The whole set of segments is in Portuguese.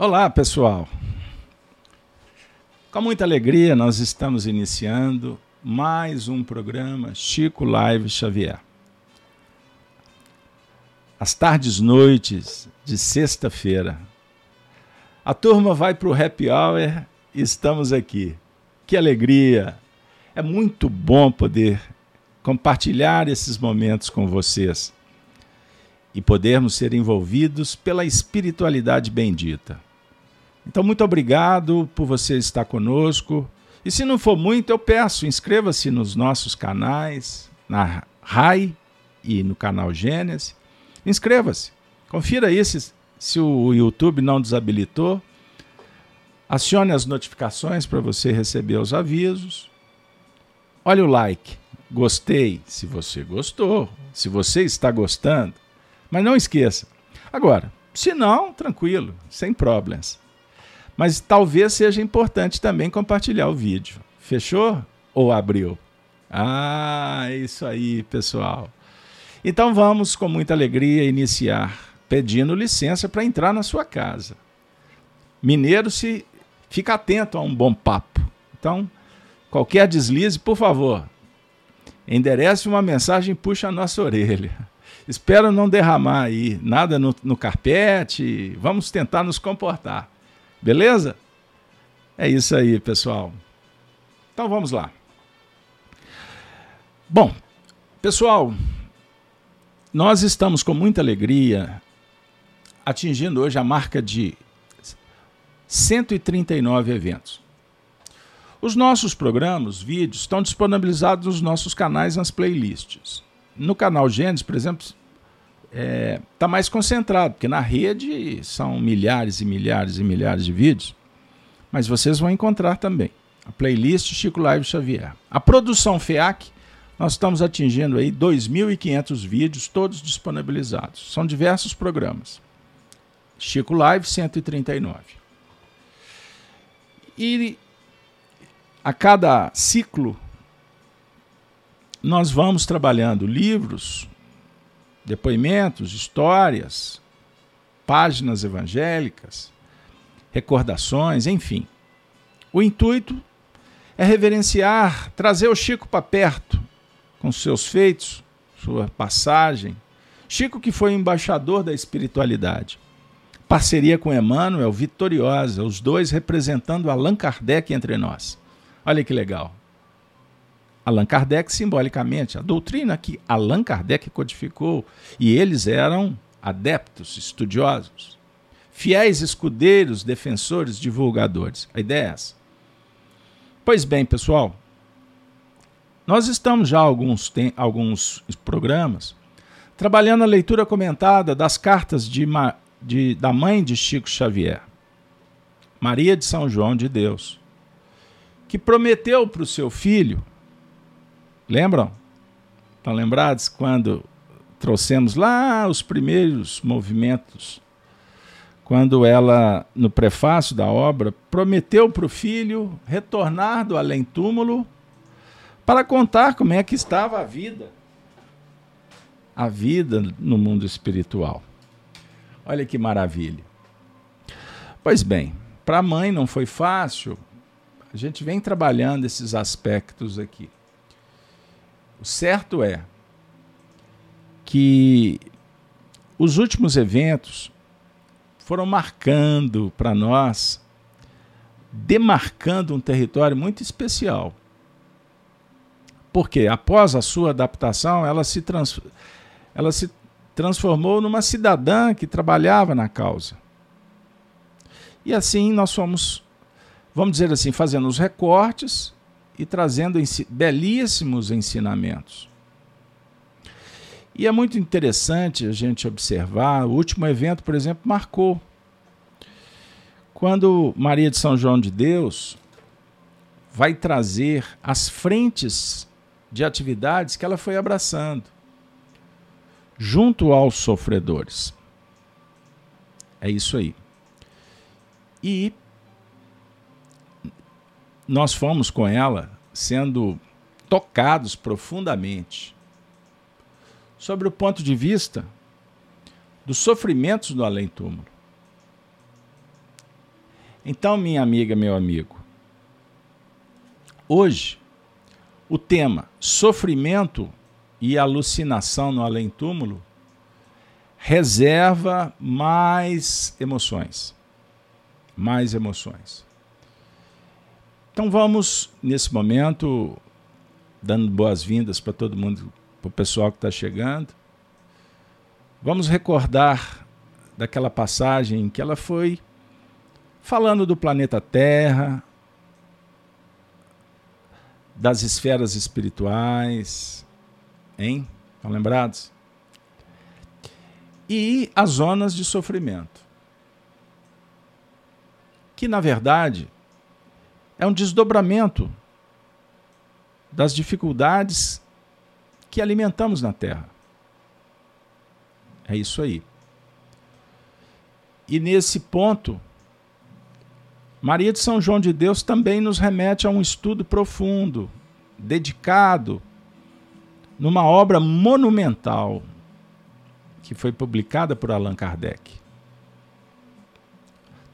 Olá, pessoal. Com muita alegria, nós estamos iniciando mais um programa Chico Live Xavier. As tardes, noites de sexta-feira. A turma vai para o happy hour e estamos aqui. Que alegria! É muito bom poder compartilhar esses momentos com vocês e podermos ser envolvidos pela espiritualidade bendita. Então, muito obrigado por você estar conosco. E se não for muito, eu peço, inscreva-se nos nossos canais, na RAI e no canal Gênesis. Inscreva-se. Confira aí se, se o YouTube não desabilitou. Acione as notificações para você receber os avisos. Olha o like. Gostei, se você gostou, se você está gostando. Mas não esqueça. Agora, se não, tranquilo, sem problemas. Mas talvez seja importante também compartilhar o vídeo. Fechou ou abriu? Ah, é isso aí, pessoal. Então vamos com muita alegria iniciar pedindo licença para entrar na sua casa. Mineiro se fica atento a um bom papo. Então, qualquer deslize, por favor, enderece uma mensagem e puxa a nossa orelha. Espero não derramar aí nada no, no carpete. Vamos tentar nos comportar. Beleza? É isso aí, pessoal. Então vamos lá. Bom, pessoal, nós estamos com muita alegria atingindo hoje a marca de 139 eventos. Os nossos programas, vídeos, estão disponibilizados nos nossos canais nas playlists. No canal Gênesis, por exemplo, está é, tá mais concentrado, porque na rede são milhares e milhares e milhares de vídeos, mas vocês vão encontrar também a playlist Chico Live Xavier. A produção FEAC, nós estamos atingindo aí 2.500 vídeos, todos disponibilizados. São diversos programas. Chico Live 139. E a cada ciclo nós vamos trabalhando livros, depoimentos, histórias, páginas evangélicas, recordações, enfim. O intuito é reverenciar, trazer o Chico para perto, com seus feitos, sua passagem. Chico, que foi embaixador da espiritualidade. Parceria com Emmanuel, vitoriosa, os dois representando Allan Kardec entre nós. Olha que legal. Allan Kardec simbolicamente, a doutrina que Allan Kardec codificou, e eles eram adeptos, estudiosos, fiéis escudeiros, defensores, divulgadores. A ideia é essa. Pois bem, pessoal, nós estamos já alguns, tem, alguns programas trabalhando a leitura comentada das cartas de, de, da mãe de Chico Xavier, Maria de São João de Deus, que prometeu para o seu filho Lembram? Estão lembrados quando trouxemos lá os primeiros movimentos? Quando ela, no prefácio da obra, prometeu para o filho retornar do além-túmulo para contar como é que estava a vida. A vida no mundo espiritual. Olha que maravilha. Pois bem, para a mãe não foi fácil. A gente vem trabalhando esses aspectos aqui. O certo é que os últimos eventos foram marcando para nós, demarcando um território muito especial. Porque após a sua adaptação, ela se, trans, ela se transformou numa cidadã que trabalhava na causa. E assim nós fomos, vamos dizer assim, fazendo os recortes e trazendo belíssimos ensinamentos. E é muito interessante a gente observar, o último evento, por exemplo, marcou. Quando Maria de São João de Deus vai trazer as frentes de atividades que ela foi abraçando, junto aos sofredores. É isso aí. E nós fomos com ela sendo tocados profundamente sobre o ponto de vista dos sofrimentos do além-túmulo. Então, minha amiga, meu amigo, hoje o tema sofrimento e alucinação no além-túmulo reserva mais emoções. Mais emoções. Então vamos, nesse momento, dando boas-vindas para todo mundo, para o pessoal que está chegando. Vamos recordar daquela passagem em que ela foi falando do planeta Terra, das esferas espirituais, hein? Estão lembrados? E as zonas de sofrimento. Que, na verdade, é um desdobramento das dificuldades que alimentamos na Terra. É isso aí. E nesse ponto, Maria de São João de Deus também nos remete a um estudo profundo, dedicado, numa obra monumental que foi publicada por Allan Kardec.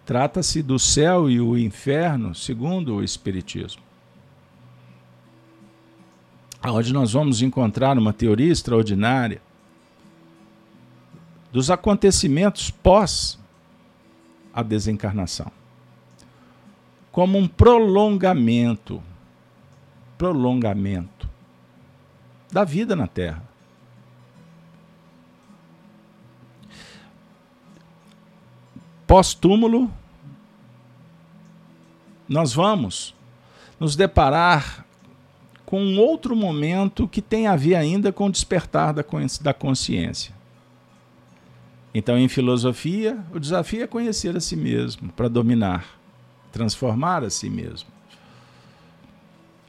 Trata-se do céu e o inferno segundo o Espiritismo. Onde nós vamos encontrar uma teoria extraordinária dos acontecimentos pós a desencarnação como um prolongamento prolongamento da vida na Terra. Pós-túmulo, nós vamos nos deparar com um outro momento que tem a ver ainda com o despertar da consciência. Então, em filosofia, o desafio é conhecer a si mesmo para dominar, transformar a si mesmo.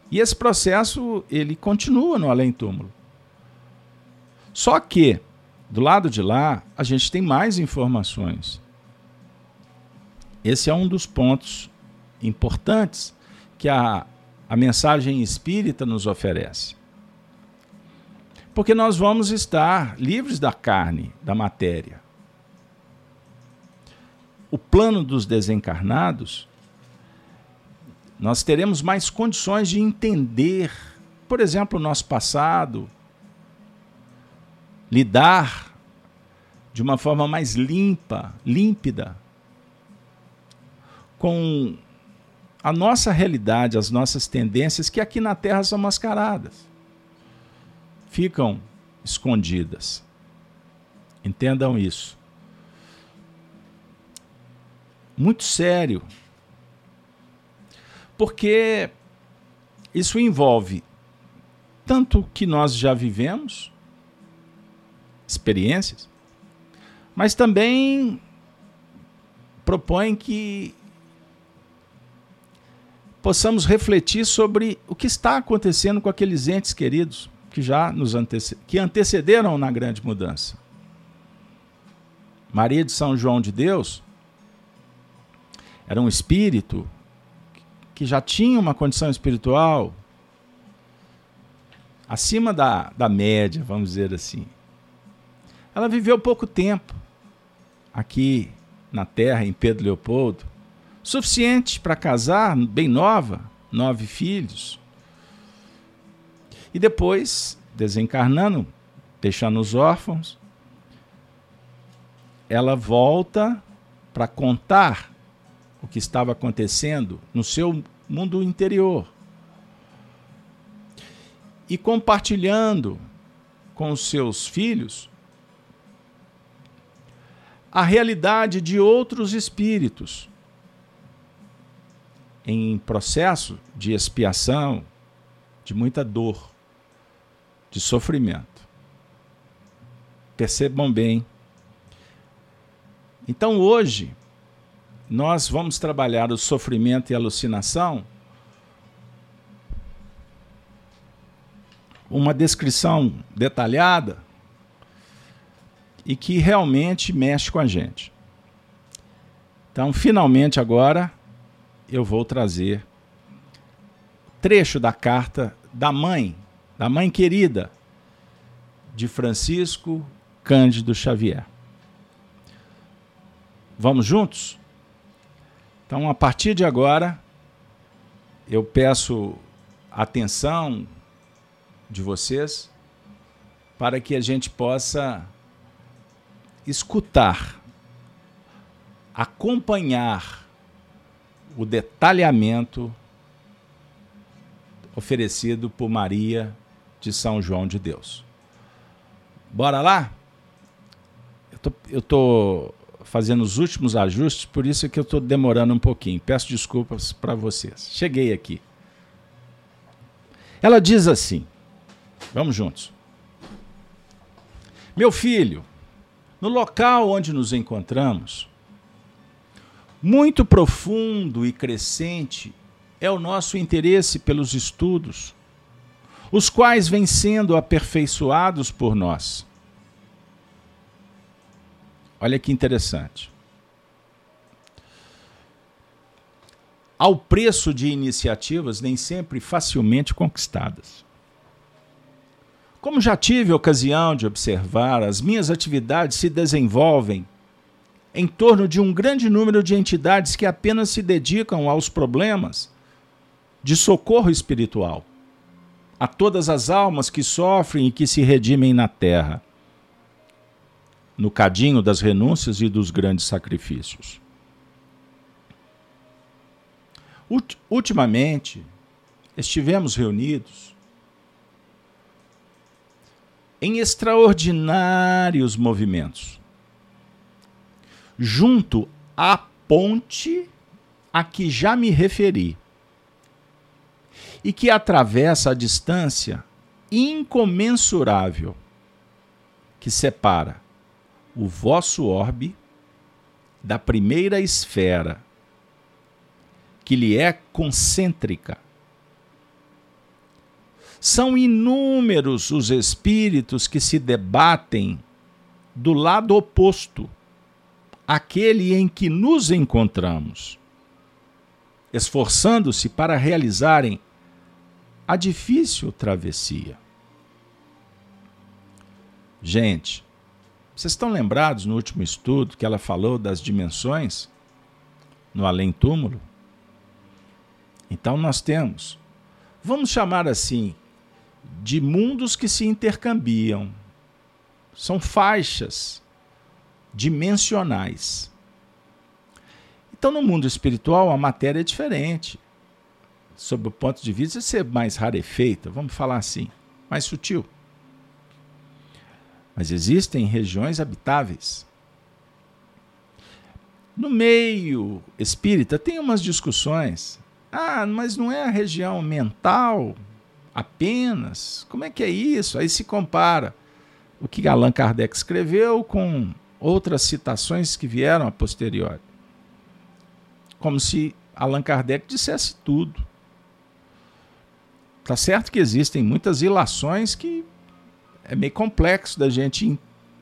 E esse processo ele continua no além-túmulo. Só que do lado de lá a gente tem mais informações. Esse é um dos pontos importantes que a, a mensagem espírita nos oferece. Porque nós vamos estar livres da carne, da matéria o plano dos desencarnados, nós teremos mais condições de entender, por exemplo, o nosso passado, lidar de uma forma mais limpa, límpida, com a nossa realidade, as nossas tendências, que aqui na Terra são mascaradas, ficam escondidas. Entendam isso muito sério. Porque isso envolve tanto o que nós já vivemos, experiências, mas também propõe que possamos refletir sobre o que está acontecendo com aqueles entes queridos que já nos antece que antecederam na grande mudança. Maria de São João de Deus era um espírito que já tinha uma condição espiritual acima da, da média, vamos dizer assim. Ela viveu pouco tempo aqui na Terra, em Pedro Leopoldo, suficiente para casar, bem nova, nove filhos. E depois, desencarnando, deixando os órfãos, ela volta para contar o que estava acontecendo no seu mundo interior. E compartilhando com os seus filhos a realidade de outros espíritos em processo de expiação, de muita dor, de sofrimento. Percebam bem. Então hoje, nós vamos trabalhar o sofrimento e alucinação, uma descrição detalhada e que realmente mexe com a gente. Então, finalmente agora eu vou trazer trecho da carta da mãe, da mãe querida de Francisco Cândido Xavier. Vamos juntos? Então, a partir de agora, eu peço atenção de vocês para que a gente possa escutar, acompanhar o detalhamento oferecido por Maria de São João de Deus. Bora lá? Eu tô, eu tô fazendo os últimos ajustes, por isso é que eu estou demorando um pouquinho. Peço desculpas para vocês. Cheguei aqui. Ela diz assim: Vamos juntos. Meu filho, no local onde nos encontramos, muito profundo e crescente é o nosso interesse pelos estudos, os quais vêm sendo aperfeiçoados por nós. Olha que interessante. Ao preço de iniciativas nem sempre facilmente conquistadas. Como já tive ocasião de observar, as minhas atividades se desenvolvem em torno de um grande número de entidades que apenas se dedicam aos problemas de socorro espiritual a todas as almas que sofrem e que se redimem na terra, no cadinho das renúncias e dos grandes sacrifícios. Ultimamente, estivemos reunidos em extraordinários movimentos, junto à ponte a que já me referi, e que atravessa a distância incomensurável que separa o vosso orbe da primeira esfera, que lhe é concêntrica. São inúmeros os espíritos que se debatem do lado oposto, aquele em que nos encontramos, esforçando-se para realizarem a difícil travessia. Gente, vocês estão lembrados no último estudo que ela falou das dimensões no além-túmulo? Então nós temos, vamos chamar assim, de mundos que se intercambiam. São faixas dimensionais. Então, no mundo espiritual, a matéria é diferente. Sob o ponto de vista de ser mais rarefeita, vamos falar assim, mais sutil. Mas existem regiões habitáveis. No meio espírita, tem umas discussões. Ah, mas não é a região mental apenas? Como é que é isso? Aí se compara o que Allan Kardec escreveu com outras citações que vieram a posteriori. Como se Allan Kardec dissesse tudo. Tá certo que existem muitas ilações que é meio complexo da gente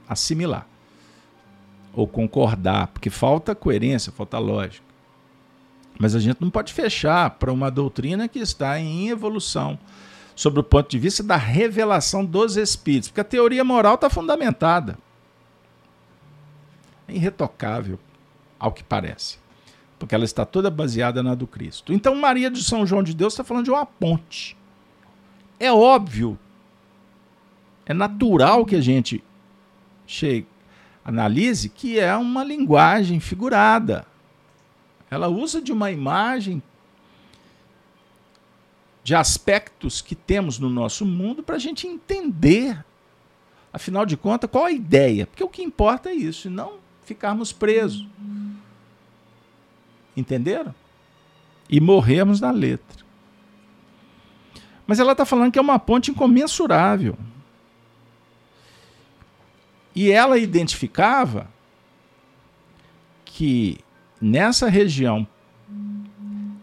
assimilar ou concordar, porque falta coerência, falta lógica. Mas a gente não pode fechar para uma doutrina que está em evolução sobre o ponto de vista da revelação dos espíritos, porque a teoria moral está fundamentada. É irretocável, ao que parece, porque ela está toda baseada na do Cristo. Então, Maria de São João de Deus está falando de uma ponte. É óbvio, é natural que a gente chegue, analise que é uma linguagem figurada. Ela usa de uma imagem de aspectos que temos no nosso mundo para a gente entender, afinal de contas, qual a ideia. Porque o que importa é isso, e não ficarmos presos. Entenderam? E morrermos na letra. Mas ela está falando que é uma ponte incomensurável. E ela identificava que nessa região,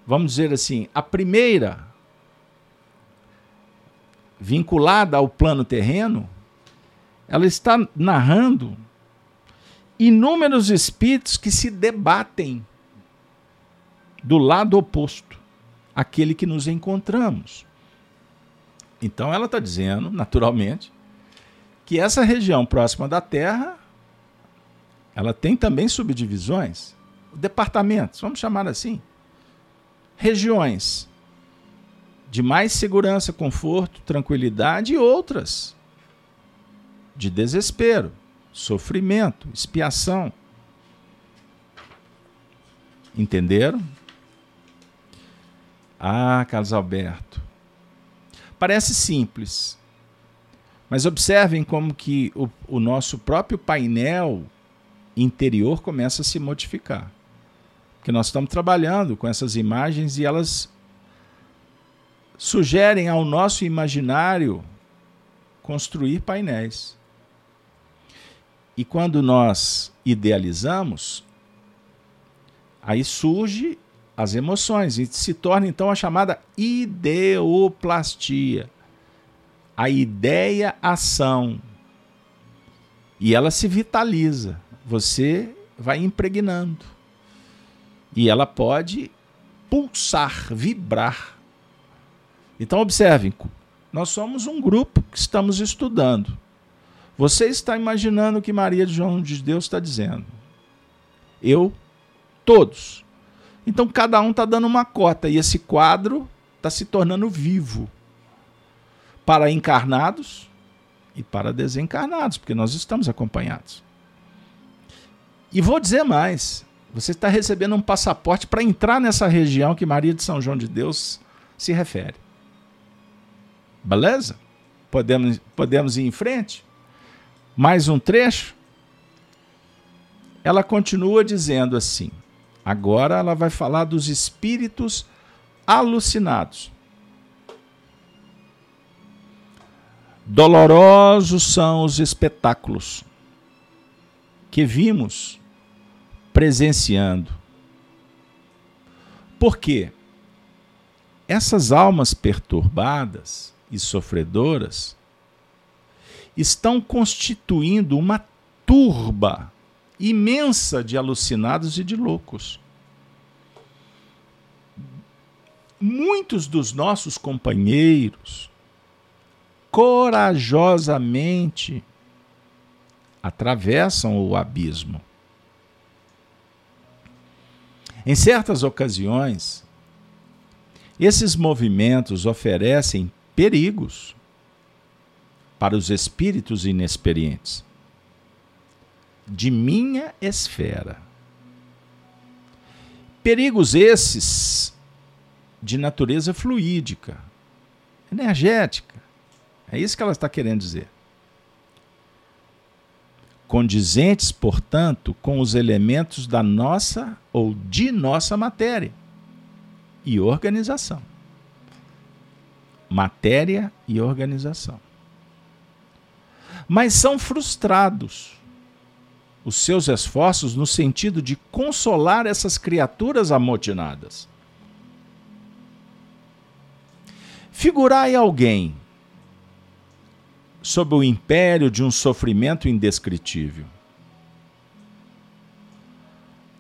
vamos dizer assim, a primeira vinculada ao plano terreno, ela está narrando inúmeros espíritos que se debatem do lado oposto, aquele que nos encontramos. Então ela está dizendo, naturalmente, que essa região próxima da Terra, ela tem também subdivisões. departamentos, vamos chamar assim, regiões de mais segurança, conforto, tranquilidade e outras de desespero, sofrimento, expiação. Entenderam? Ah, Carlos Alberto. Parece simples, mas observem como que o, o nosso próprio painel interior começa a se modificar. Porque nós estamos trabalhando com essas imagens e elas sugerem ao nosso imaginário construir painéis. E quando nós idealizamos, aí surge as emoções e se torna então a chamada ideoplastia. A ideia ação. E ela se vitaliza. Você vai impregnando. E ela pode pulsar, vibrar então, observem, nós somos um grupo que estamos estudando. Você está imaginando o que Maria de João de Deus está dizendo. Eu, todos. Então, cada um está dando uma cota e esse quadro está se tornando vivo para encarnados e para desencarnados, porque nós estamos acompanhados. E vou dizer mais: você está recebendo um passaporte para entrar nessa região que Maria de São João de Deus se refere. Beleza? Podemos, podemos ir em frente? Mais um trecho? Ela continua dizendo assim. Agora ela vai falar dos espíritos alucinados. Dolorosos são os espetáculos que vimos presenciando. Por quê? Essas almas perturbadas e sofredoras estão constituindo uma turba imensa de alucinados e de loucos. Muitos dos nossos companheiros corajosamente atravessam o abismo. Em certas ocasiões, esses movimentos oferecem perigos para os espíritos inexperientes de minha esfera. Perigos esses de natureza fluídica, energética. É isso que ela está querendo dizer. Condizentes, portanto, com os elementos da nossa ou de nossa matéria e organização matéria e organização. Mas são frustrados os seus esforços no sentido de consolar essas criaturas amotinadas. Figurai alguém sob o império de um sofrimento indescritível.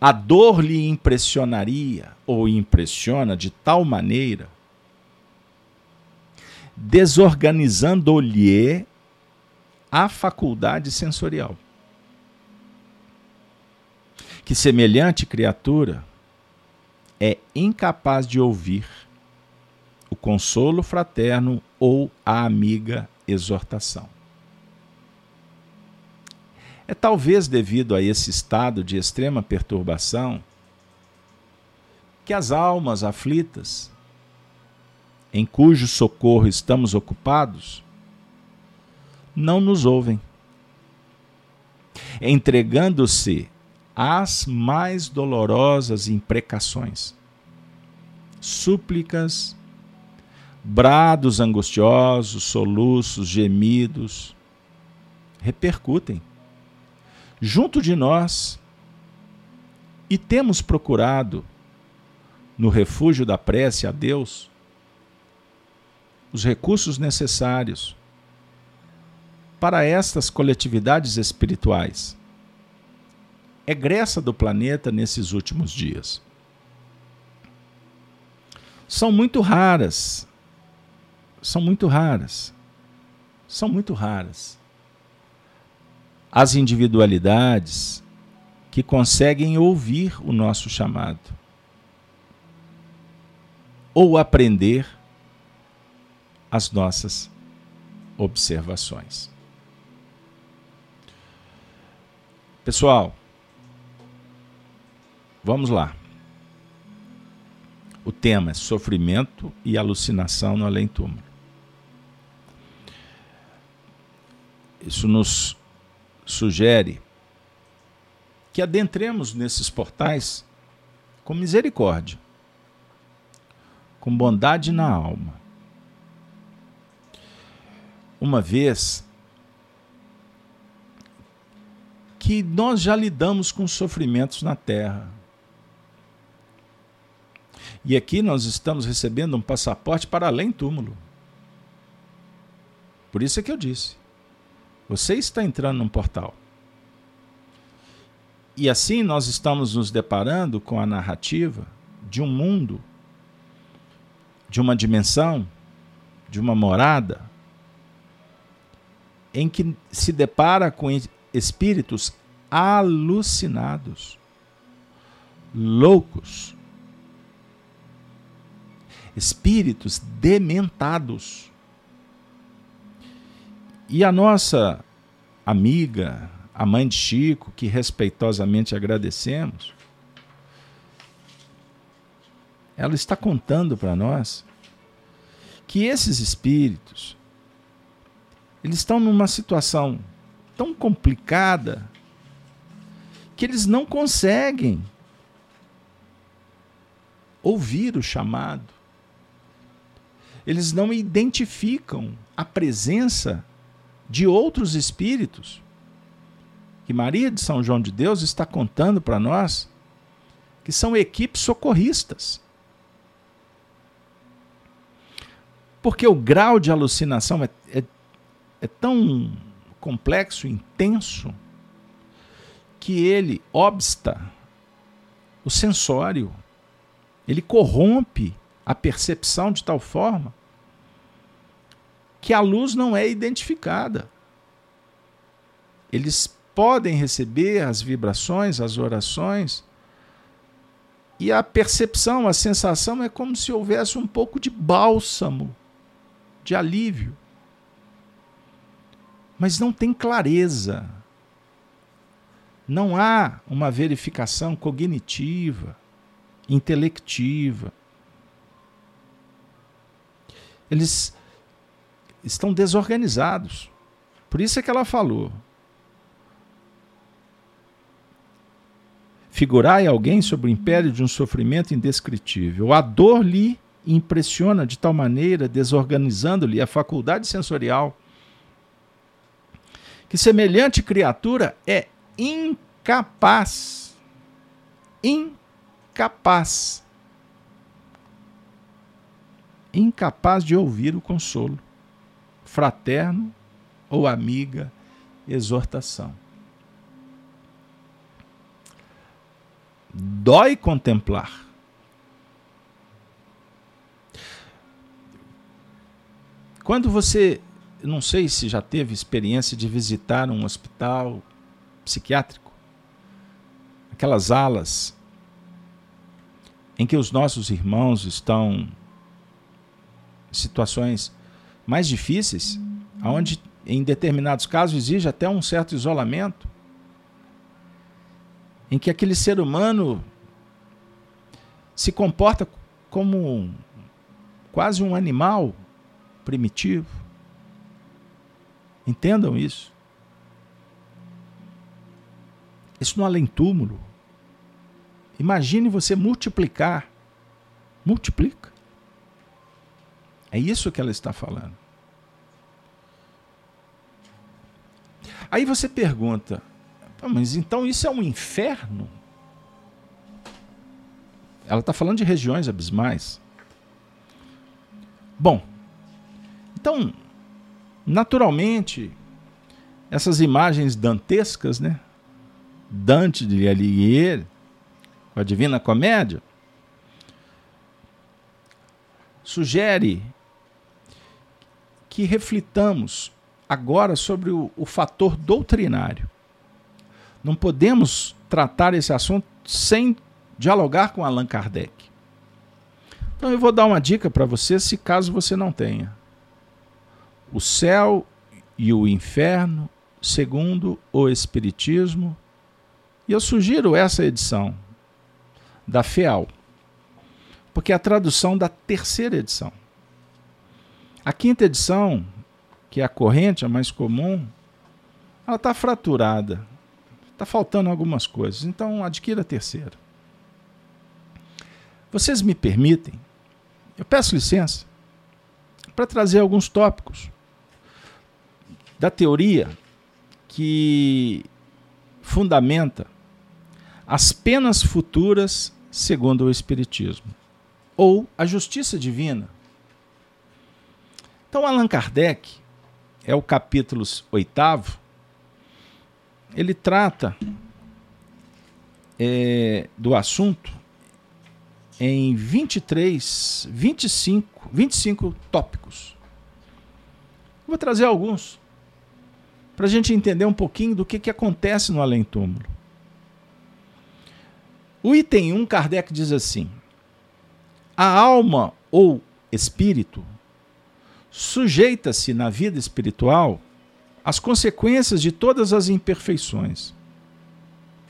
A dor lhe impressionaria ou impressiona de tal maneira desorganizando-lhe a faculdade sensorial. Que semelhante criatura é incapaz de ouvir o consolo fraterno ou a amiga exortação. É talvez devido a esse estado de extrema perturbação que as almas aflitas em cujo socorro estamos ocupados, não nos ouvem, entregando-se às mais dolorosas imprecações, súplicas, brados angustiosos, soluços, gemidos, repercutem junto de nós e temos procurado, no refúgio da prece a Deus, os recursos necessários para estas coletividades espirituais. Egressa do planeta nesses últimos dias. São muito raras. São muito raras. São muito raras. As individualidades que conseguem ouvir o nosso chamado ou aprender as nossas observações. Pessoal, vamos lá. O tema é sofrimento e alucinação no além-túmulo. Isso nos sugere que adentremos nesses portais com misericórdia, com bondade na alma. Uma vez que nós já lidamos com sofrimentos na terra. E aqui nós estamos recebendo um passaporte para além túmulo. Por isso é que eu disse. Você está entrando num portal. E assim nós estamos nos deparando com a narrativa de um mundo, de uma dimensão, de uma morada, em que se depara com espíritos alucinados, loucos, espíritos dementados. E a nossa amiga, a mãe de Chico, que respeitosamente agradecemos, ela está contando para nós que esses espíritos eles estão numa situação tão complicada que eles não conseguem ouvir o chamado. Eles não identificam a presença de outros espíritos que Maria de São João de Deus está contando para nós, que são equipes socorristas. Porque o grau de alucinação é, é, é tão complexo, intenso, que ele obsta o sensório, ele corrompe a percepção de tal forma que a luz não é identificada. Eles podem receber as vibrações, as orações, e a percepção, a sensação é como se houvesse um pouco de bálsamo, de alívio. Mas não tem clareza. Não há uma verificação cognitiva, intelectiva. Eles estão desorganizados. Por isso é que ela falou. Figurai alguém sobre o império de um sofrimento indescritível. A dor lhe impressiona de tal maneira, desorganizando-lhe a faculdade sensorial, que semelhante criatura é incapaz, incapaz, incapaz de ouvir o consolo fraterno ou amiga exortação. Dói contemplar. Quando você, não sei se já teve experiência de visitar um hospital psiquiátrico, aquelas alas em que os nossos irmãos estão em situações mais difíceis, onde em determinados casos exige até um certo isolamento, em que aquele ser humano se comporta como quase um animal primitivo. Entendam isso. Isso no além-túmulo. Imagine você multiplicar. Multiplica. É isso que ela está falando. Aí você pergunta, mas então isso é um inferno? Ela está falando de regiões abismais. Bom, então, naturalmente, essas imagens dantescas, né? Dante de Alighieri, a Divina Comédia, sugere que reflitamos agora sobre o, o fator doutrinário. Não podemos tratar esse assunto sem dialogar com Allan Kardec. Então eu vou dar uma dica para você, se caso você não tenha. O céu e o inferno, segundo o Espiritismo. E eu sugiro essa edição da FEAL, porque é a tradução da terceira edição. A quinta edição, que é a corrente, a mais comum, ela está fraturada. Está faltando algumas coisas. Então, adquira a terceira. Vocês me permitem? Eu peço licença para trazer alguns tópicos da teoria que fundamenta as penas futuras segundo o Espiritismo, ou a justiça divina. Então, Allan Kardec, é o capítulo oitavo, ele trata é, do assunto em 23, 25, 25 tópicos. Vou trazer alguns para a gente entender um pouquinho do que, que acontece no além-túmulo. O item 1, Kardec diz assim: a alma ou espírito sujeita-se na vida espiritual às consequências de todas as imperfeições.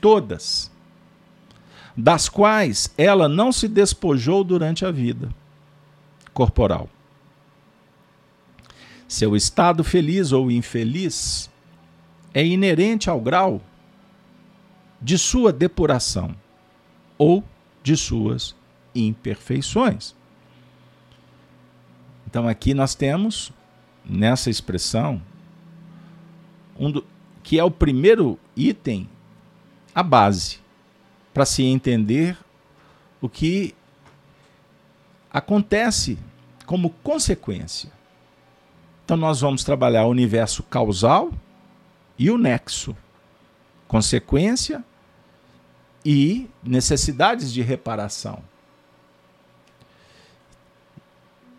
Todas. Das quais ela não se despojou durante a vida corporal. Seu estado feliz ou infeliz é inerente ao grau de sua depuração ou de suas imperfeições. Então aqui nós temos nessa expressão um do, que é o primeiro item, a base para se entender o que acontece como consequência. Então nós vamos trabalhar o universo causal e o nexo, consequência e necessidades de reparação.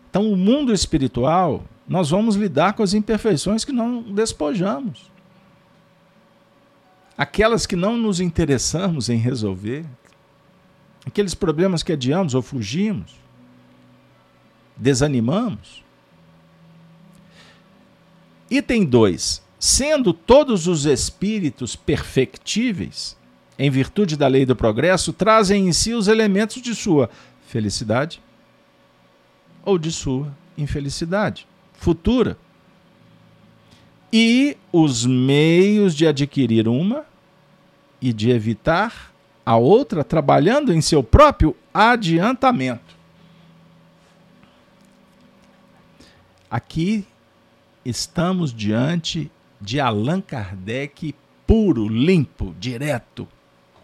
Então, o mundo espiritual, nós vamos lidar com as imperfeições que não despojamos. Aquelas que não nos interessamos em resolver, aqueles problemas que adiamos ou fugimos, desanimamos. Item 2. Sendo todos os espíritos perfectíveis, em virtude da lei do progresso, trazem em si os elementos de sua felicidade ou de sua infelicidade futura. E os meios de adquirir uma e de evitar a outra, trabalhando em seu próprio adiantamento. Aqui estamos diante de Allan Kardec puro, limpo, direto,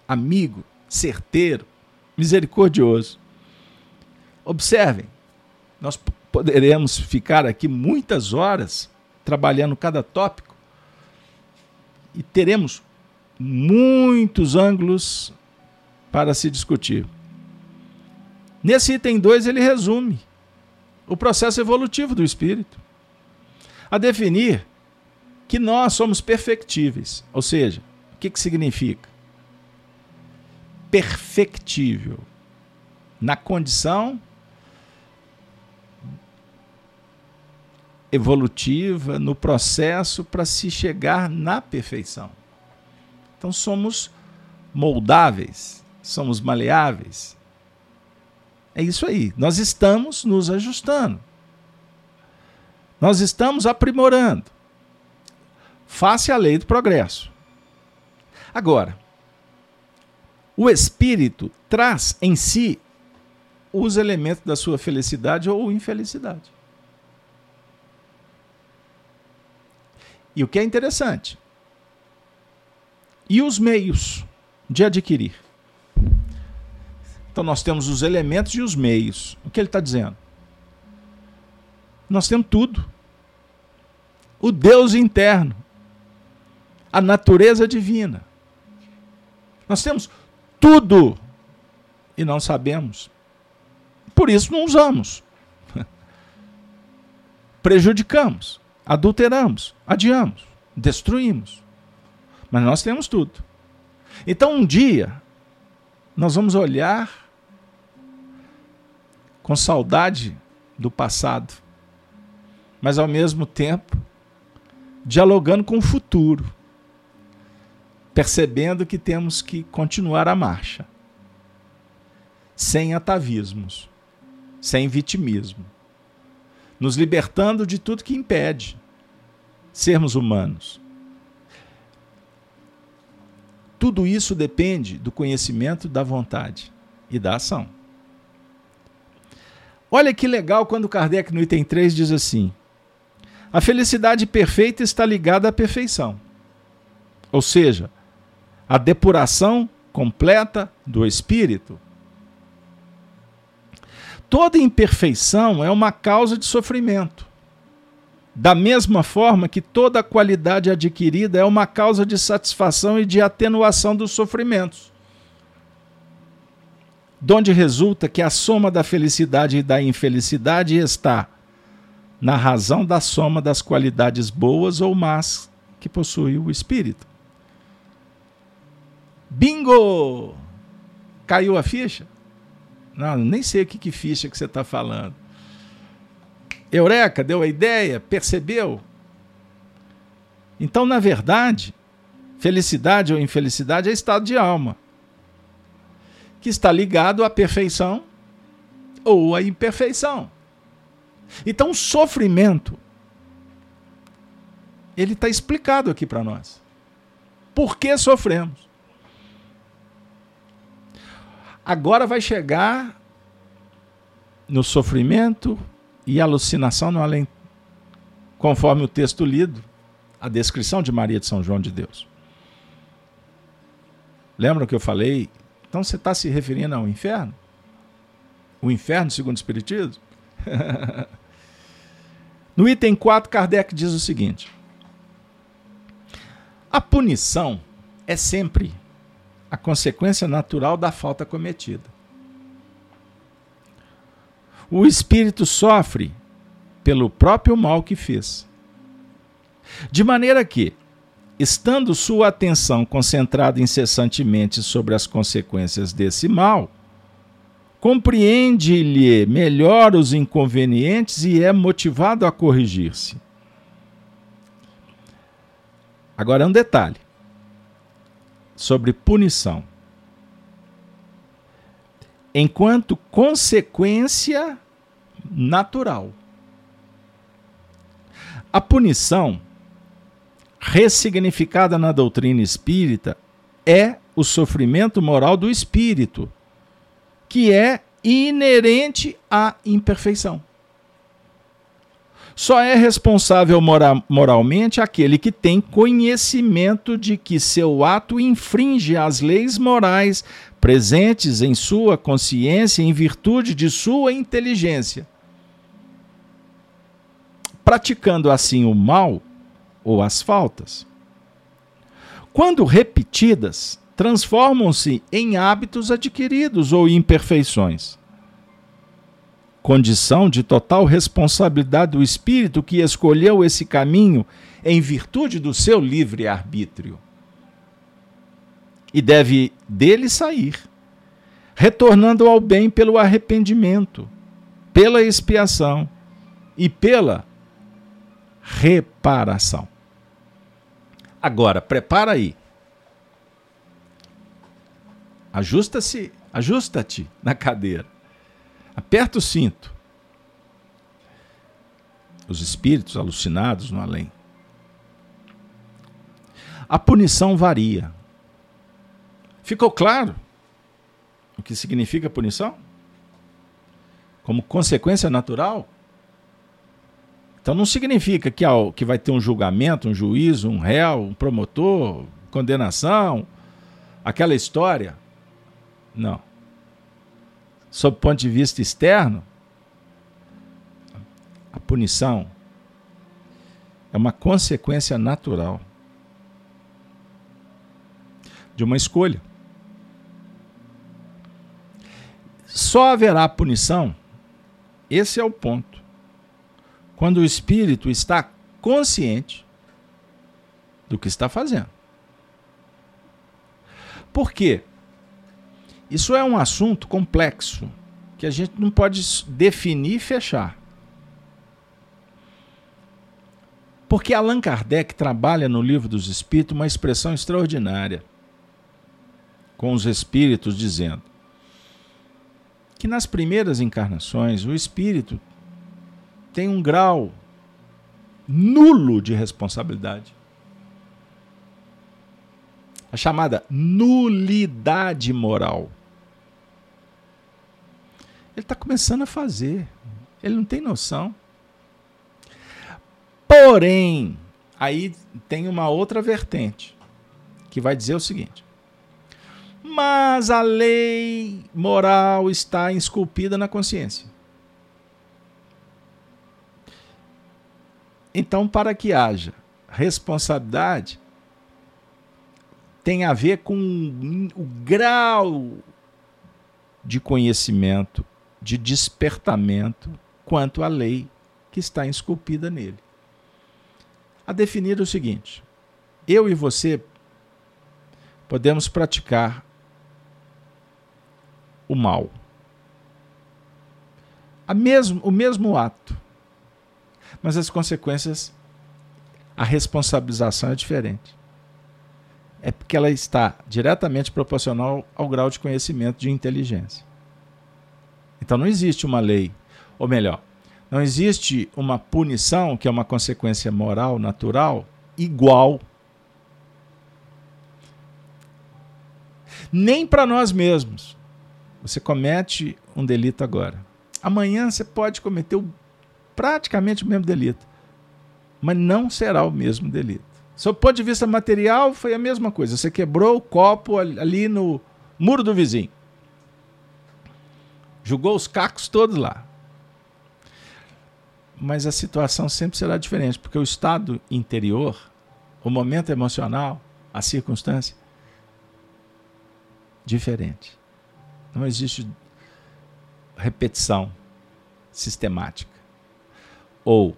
amigo, certeiro, misericordioso. Observem, nós poderemos ficar aqui muitas horas trabalhando cada tópico e teremos muitos ângulos para se discutir. Nesse item 2, ele resume o processo evolutivo do espírito, a definir que nós somos perfectíveis. Ou seja, o que, que significa? perfectível na condição evolutiva, no processo para se chegar na perfeição. Então somos moldáveis, somos maleáveis. É isso aí. Nós estamos nos ajustando. Nós estamos aprimorando. Face à lei do progresso. Agora, o espírito traz em si os elementos da sua felicidade ou infelicidade. E o que é interessante, e os meios de adquirir. Então nós temos os elementos e os meios. O que ele está dizendo? Nós temos tudo. O Deus interno, a natureza divina. Nós temos tudo e não sabemos. Por isso não usamos. Prejudicamos, adulteramos, adiamos, destruímos. Mas nós temos tudo. Então um dia nós vamos olhar com saudade do passado, mas ao mesmo tempo dialogando com o futuro, percebendo que temos que continuar a marcha, sem atavismos, sem vitimismo, nos libertando de tudo que impede sermos humanos. Tudo isso depende do conhecimento da vontade e da ação. Olha que legal quando Kardec, no item 3, diz assim: a felicidade perfeita está ligada à perfeição. Ou seja, a depuração completa do espírito. Toda imperfeição é uma causa de sofrimento. Da mesma forma que toda qualidade adquirida é uma causa de satisfação e de atenuação dos sofrimentos. Donde resulta que a soma da felicidade e da infelicidade está na razão da soma das qualidades boas ou más que possui o espírito. Bingo! Caiu a ficha? Não, nem sei o que, que ficha que você está falando. Eureka, deu a ideia? Percebeu? Então, na verdade, felicidade ou infelicidade é estado de alma, que está ligado à perfeição ou à imperfeição. Então, o sofrimento, ele está explicado aqui para nós. Por que sofremos? Agora vai chegar no sofrimento e alucinação no além, conforme o texto lido, a descrição de Maria de São João de Deus. Lembra que eu falei? Então você está se referindo ao inferno? O inferno, segundo o Espiritismo? no item 4, Kardec diz o seguinte: A punição é sempre a consequência natural da falta cometida. O espírito sofre pelo próprio mal que fez. De maneira que, estando sua atenção concentrada incessantemente sobre as consequências desse mal, compreende-lhe melhor os inconvenientes e é motivado a corrigir-se. Agora, um detalhe sobre punição. Enquanto consequência natural. A punição, ressignificada na doutrina espírita, é o sofrimento moral do espírito que é inerente à imperfeição. Só é responsável mora moralmente aquele que tem conhecimento de que seu ato infringe as leis morais presentes em sua consciência em virtude de sua inteligência. Praticando assim o mal ou as faltas. Quando repetidas, transformam-se em hábitos adquiridos ou imperfeições. Condição de total responsabilidade do espírito que escolheu esse caminho em virtude do seu livre-arbítrio. E deve dele sair, retornando ao bem pelo arrependimento, pela expiação e pela reparação. Agora, prepara aí Ajusta-se, ajusta-te na cadeira. Aperta o cinto. Os espíritos alucinados no além. A punição varia. Ficou claro o que significa punição? Como consequência natural? Então não significa que, que vai ter um julgamento, um juízo, um réu, um promotor, condenação, aquela história. Não. Sob o ponto de vista externo, a punição é uma consequência natural de uma escolha. Só haverá punição, esse é o ponto, quando o espírito está consciente do que está fazendo. Por quê? Isso é um assunto complexo que a gente não pode definir e fechar. Porque Allan Kardec trabalha no Livro dos Espíritos uma expressão extraordinária com os espíritos, dizendo que nas primeiras encarnações o espírito tem um grau nulo de responsabilidade. A chamada nulidade moral. Ele está começando a fazer. Ele não tem noção. Porém, aí tem uma outra vertente que vai dizer o seguinte: mas a lei moral está esculpida na consciência. Então, para que haja responsabilidade, tem a ver com o grau de conhecimento, de despertamento quanto à lei que está esculpida nele a definir o seguinte: eu e você podemos praticar o mal. A mesmo, o mesmo ato. Mas as consequências, a responsabilização é diferente. É porque ela está diretamente proporcional ao grau de conhecimento de inteligência. Então não existe uma lei, ou melhor, não existe uma punição, que é uma consequência moral, natural, igual. Nem para nós mesmos. Você comete um delito agora. Amanhã você pode cometer praticamente o mesmo delito, mas não será o mesmo delito. Do ponto de vista material, foi a mesma coisa. Você quebrou o copo ali no muro do vizinho. Jogou os cacos todos lá mas a situação sempre será diferente, porque o estado interior, o momento emocional, a circunstância, diferente. Não existe repetição sistemática ou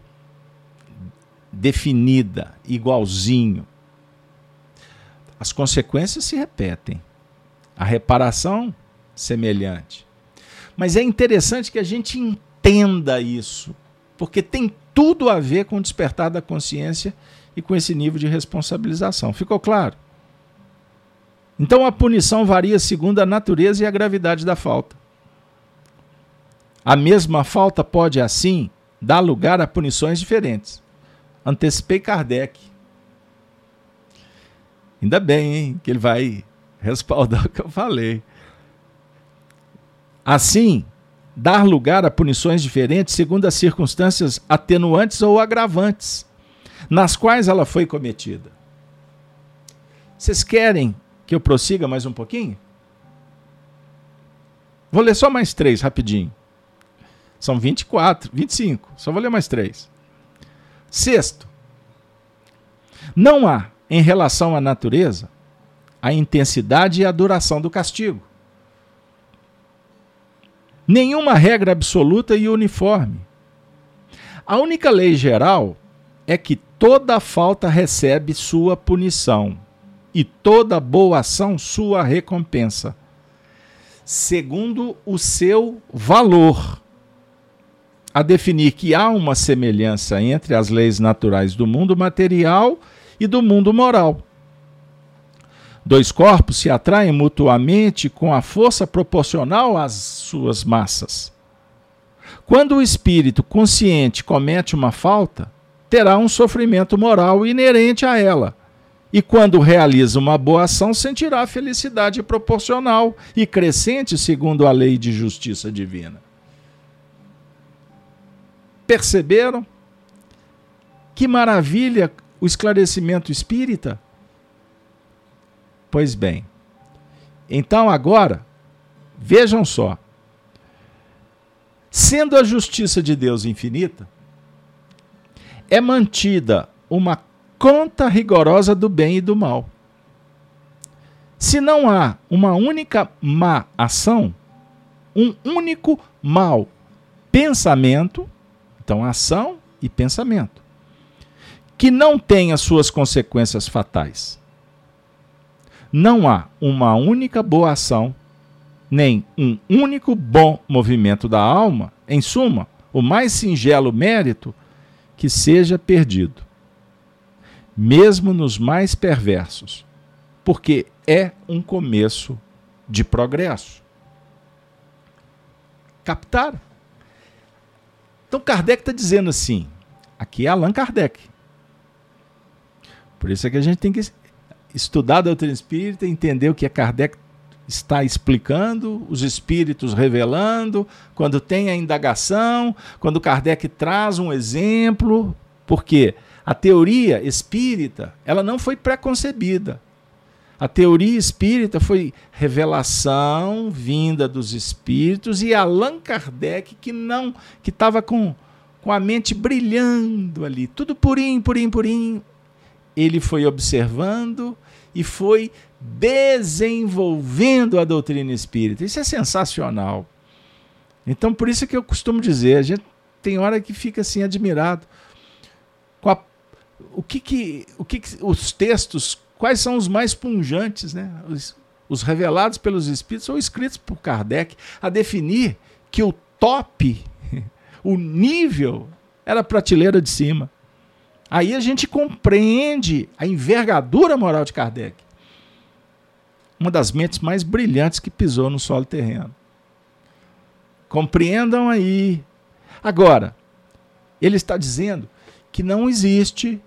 definida, igualzinho. As consequências se repetem. A reparação semelhante. Mas é interessante que a gente entenda isso porque tem tudo a ver com o despertar da consciência e com esse nível de responsabilização. Ficou claro? Então a punição varia segundo a natureza e a gravidade da falta. A mesma falta pode, assim, dar lugar a punições diferentes. Antecipei Kardec. Ainda bem, hein, que ele vai respaldar o que eu falei. Assim, dar lugar a punições diferentes segundo as circunstâncias atenuantes ou agravantes nas quais ela foi cometida. Vocês querem que eu prossiga mais um pouquinho? Vou ler só mais três rapidinho. São 24, 25. Só vou ler mais três. Sexto, não há, em relação à natureza, a intensidade e a duração do castigo nenhuma regra absoluta e uniforme. A única lei geral é que toda falta recebe sua punição e toda boa ação sua recompensa, segundo o seu valor. A definir que há uma semelhança entre as leis naturais do mundo material e do mundo moral Dois corpos se atraem mutuamente com a força proporcional às suas massas. Quando o espírito consciente comete uma falta, terá um sofrimento moral inerente a ela. E quando realiza uma boa ação, sentirá felicidade proporcional e crescente segundo a lei de justiça divina. Perceberam? Que maravilha o esclarecimento espírita! Pois bem. Então agora, vejam só. Sendo a justiça de Deus infinita, é mantida uma conta rigorosa do bem e do mal. Se não há uma única má ação, um único mal pensamento, então ação e pensamento, que não as suas consequências fatais não há uma única boa ação, nem um único bom movimento da alma, em suma, o mais singelo mérito, que seja perdido, mesmo nos mais perversos, porque é um começo de progresso. Captaram? Então Kardec está dizendo assim, aqui é Allan Kardec. Por isso é que a gente tem que estudar a doutrina espírita, entender o que é Kardec está explicando, os espíritos revelando, quando tem a indagação, quando Kardec traz um exemplo, porque a teoria espírita, ela não foi preconcebida. A teoria espírita foi revelação vinda dos espíritos e Allan Kardec que não, que estava com, com a mente brilhando ali, tudo purinho, purinho, purinho. Ele foi observando e foi desenvolvendo a doutrina espírita. Isso é sensacional. Então, por isso que eu costumo dizer, a gente tem hora que fica assim admirado com a, o que que, o que, que os textos quais são os mais punjantes, né? Os, os revelados pelos espíritos ou escritos por Kardec, a definir que o top, o nível, era a prateleira de cima. Aí a gente compreende a envergadura moral de Kardec. Uma das mentes mais brilhantes que pisou no solo terreno. Compreendam aí. Agora, ele está dizendo que não existe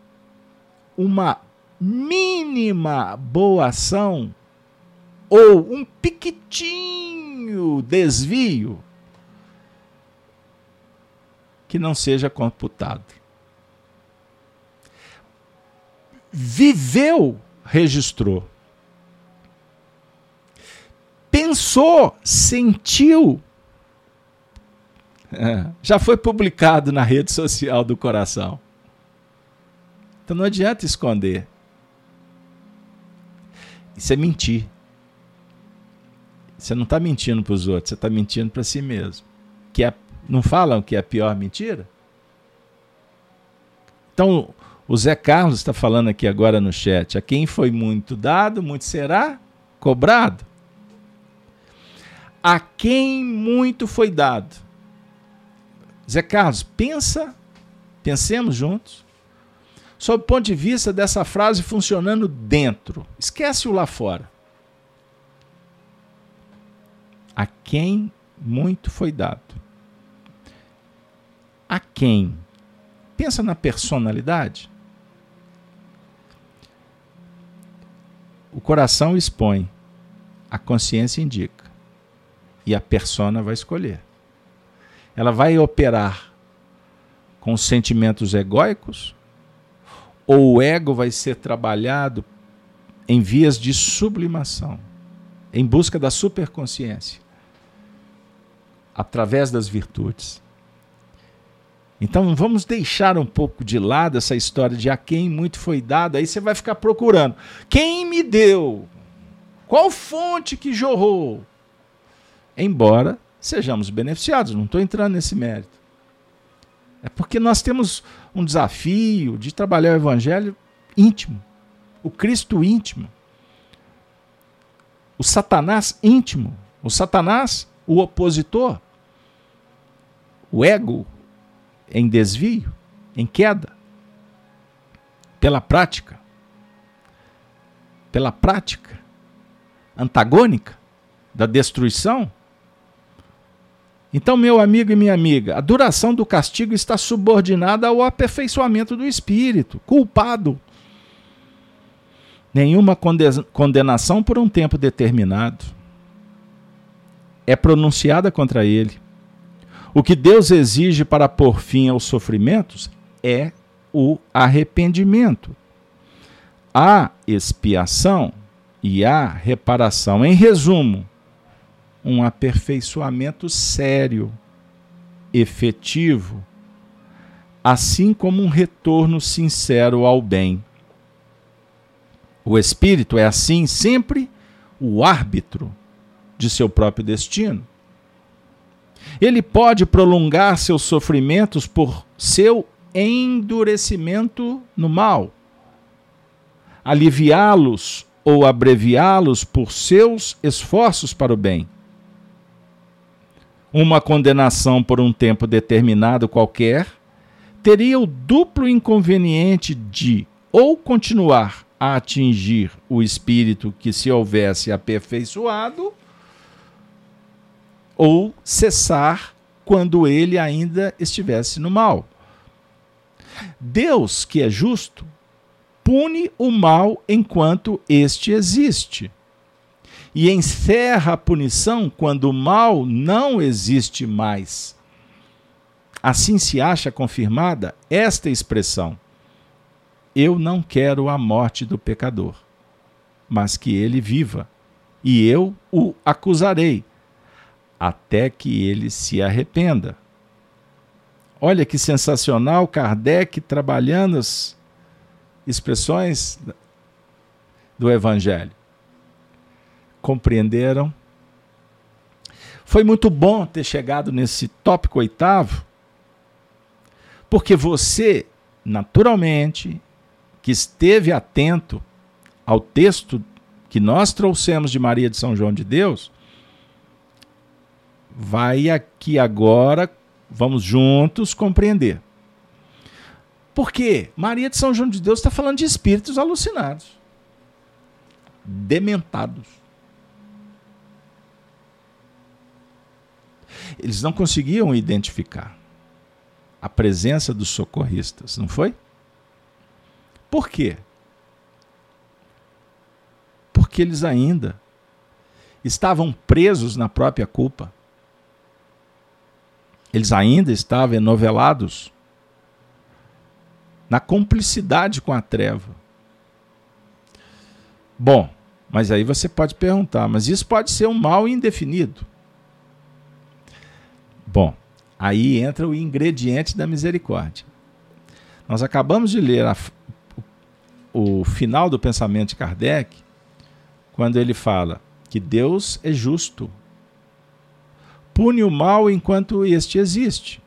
uma mínima boa ação ou um piquitinho desvio que não seja computado. Viveu, registrou. Pensou, sentiu. É, já foi publicado na rede social do coração. Então não adianta esconder. Isso é mentir. Você não está mentindo para os outros, você está mentindo para si mesmo. Que é, não falam que é a pior mentira? Então, o Zé Carlos está falando aqui agora no chat: a quem foi muito dado, muito será cobrado. A quem muito foi dado. Zé Carlos, pensa, pensemos juntos sob o ponto de vista dessa frase funcionando dentro. Esquece o lá fora. A quem muito foi dado. A quem? Pensa na personalidade. O coração expõe, a consciência indica. E a persona vai escolher. Ela vai operar com sentimentos egóicos ou o ego vai ser trabalhado em vias de sublimação, em busca da superconsciência, através das virtudes. Então vamos deixar um pouco de lado essa história de a quem muito foi dado, aí você vai ficar procurando. Quem me deu? Qual fonte que jorrou? Embora sejamos beneficiados, não estou entrando nesse mérito. É porque nós temos um desafio de trabalhar o evangelho íntimo, o Cristo íntimo, o Satanás íntimo, o Satanás, o opositor, o ego em desvio, em queda, pela prática, pela prática antagônica da destruição então, meu amigo e minha amiga, a duração do castigo está subordinada ao aperfeiçoamento do espírito, culpado. Nenhuma condenação por um tempo determinado é pronunciada contra ele. O que Deus exige para pôr fim aos sofrimentos é o arrependimento, a expiação e a reparação. Em resumo, um aperfeiçoamento sério, efetivo, assim como um retorno sincero ao bem. O espírito é assim sempre o árbitro de seu próprio destino. Ele pode prolongar seus sofrimentos por seu endurecimento no mal, aliviá-los ou abreviá-los por seus esforços para o bem. Uma condenação por um tempo determinado qualquer teria o duplo inconveniente de ou continuar a atingir o espírito que se houvesse aperfeiçoado, ou cessar quando ele ainda estivesse no mal. Deus, que é justo, pune o mal enquanto este existe. E encerra a punição quando o mal não existe mais. Assim se acha confirmada esta expressão: Eu não quero a morte do pecador, mas que ele viva, e eu o acusarei, até que ele se arrependa. Olha que sensacional, Kardec trabalhando as expressões do Evangelho. Compreenderam? Foi muito bom ter chegado nesse tópico oitavo, porque você, naturalmente, que esteve atento ao texto que nós trouxemos de Maria de São João de Deus, vai aqui agora Vamos juntos compreender. Porque Maria de São João de Deus está falando de espíritos alucinados, dementados. Eles não conseguiam identificar a presença dos socorristas, não foi? Por quê? Porque eles ainda estavam presos na própria culpa. Eles ainda estavam enovelados na cumplicidade com a treva. Bom, mas aí você pode perguntar, mas isso pode ser um mal indefinido. Bom, aí entra o ingrediente da misericórdia. Nós acabamos de ler a, o, o final do pensamento de Kardec, quando ele fala que Deus é justo pune o mal enquanto este existe,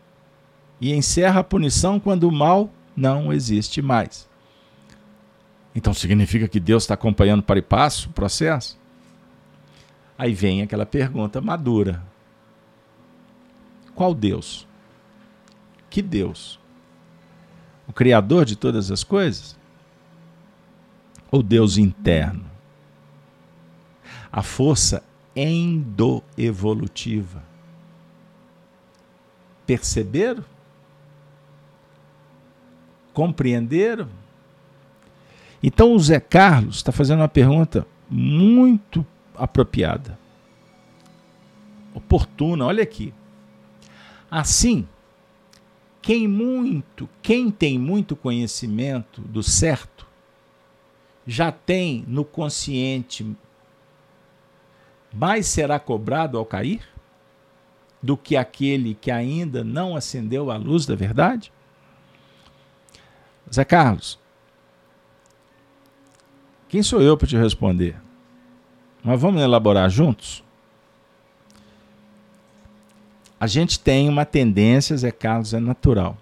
e encerra a punição quando o mal não existe mais. Então significa que Deus está acompanhando para e passo o processo? Aí vem aquela pergunta madura: qual Deus? Que Deus? O Criador de todas as coisas? Ou Deus interno? A força endoevolutiva Perceberam? Compreenderam? Então o Zé Carlos está fazendo uma pergunta muito apropriada, oportuna. Olha aqui. Assim, quem muito, quem tem muito conhecimento do certo, já tem no consciente mais será cobrado ao cair? Do que aquele que ainda não acendeu a luz da verdade? Zé Carlos, quem sou eu para te responder? Mas vamos elaborar juntos? A gente tem uma tendência, Zé Carlos, é natural,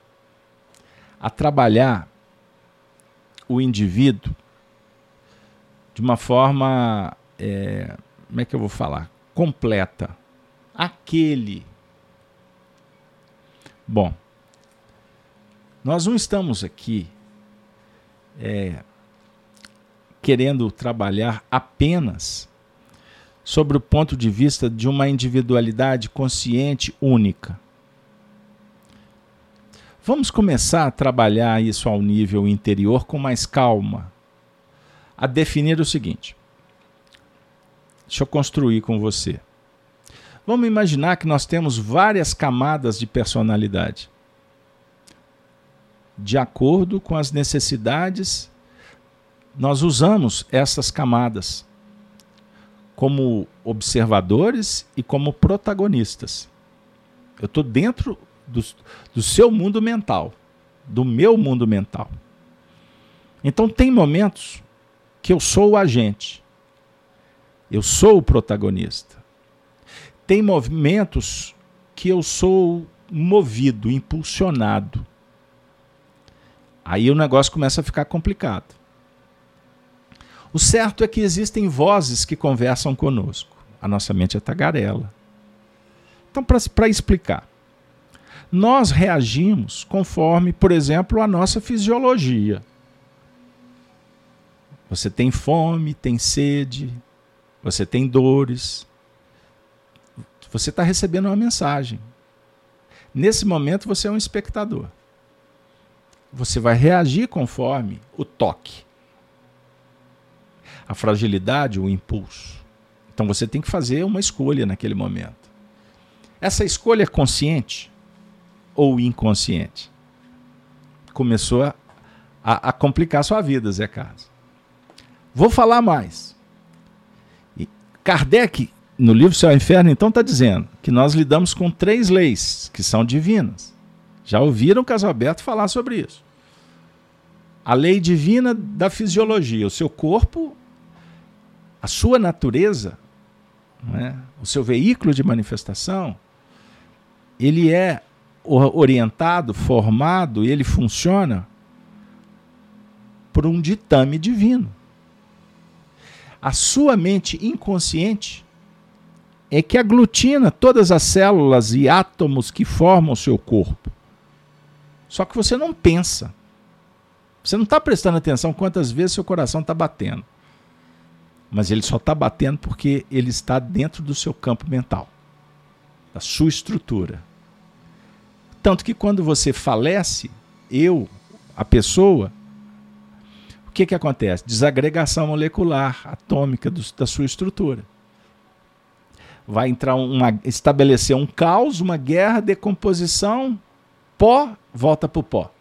a trabalhar o indivíduo de uma forma, é, como é que eu vou falar? Completa aquele. Bom, nós não estamos aqui é, querendo trabalhar apenas sobre o ponto de vista de uma individualidade consciente única. Vamos começar a trabalhar isso ao nível interior com mais calma, a definir o seguinte. Deixa eu construir com você. Vamos imaginar que nós temos várias camadas de personalidade. De acordo com as necessidades, nós usamos essas camadas como observadores e como protagonistas. Eu estou dentro do, do seu mundo mental, do meu mundo mental. Então, tem momentos que eu sou o agente, eu sou o protagonista tem movimentos que eu sou movido, impulsionado. Aí o negócio começa a ficar complicado. O certo é que existem vozes que conversam conosco. A nossa mente é tagarela. Então, para explicar, nós reagimos conforme, por exemplo, a nossa fisiologia. Você tem fome, tem sede, você tem dores. Você está recebendo uma mensagem. Nesse momento, você é um espectador. Você vai reagir conforme o toque, a fragilidade, o impulso. Então você tem que fazer uma escolha naquele momento. Essa escolha é consciente ou inconsciente? Começou a, a, a complicar sua vida, Zé Carlos. Vou falar mais. E Kardec, no livro Céu e Inferno, então está dizendo que nós lidamos com três leis que são divinas. Já ouviram o Casalberto falar sobre isso. A lei divina da fisiologia, o seu corpo, a sua natureza, né, o seu veículo de manifestação, ele é orientado, formado, ele funciona por um ditame divino a sua mente inconsciente é que aglutina todas as células e átomos que formam o seu corpo. Só que você não pensa. Você não está prestando atenção quantas vezes seu coração está batendo. Mas ele só está batendo porque ele está dentro do seu campo mental, da sua estrutura. Tanto que quando você falece, eu, a pessoa, que, que acontece? Desagregação molecular atômica do, da sua estrutura. Vai entrar uma, estabelecer um caos, uma guerra, decomposição, pó, volta para o pó.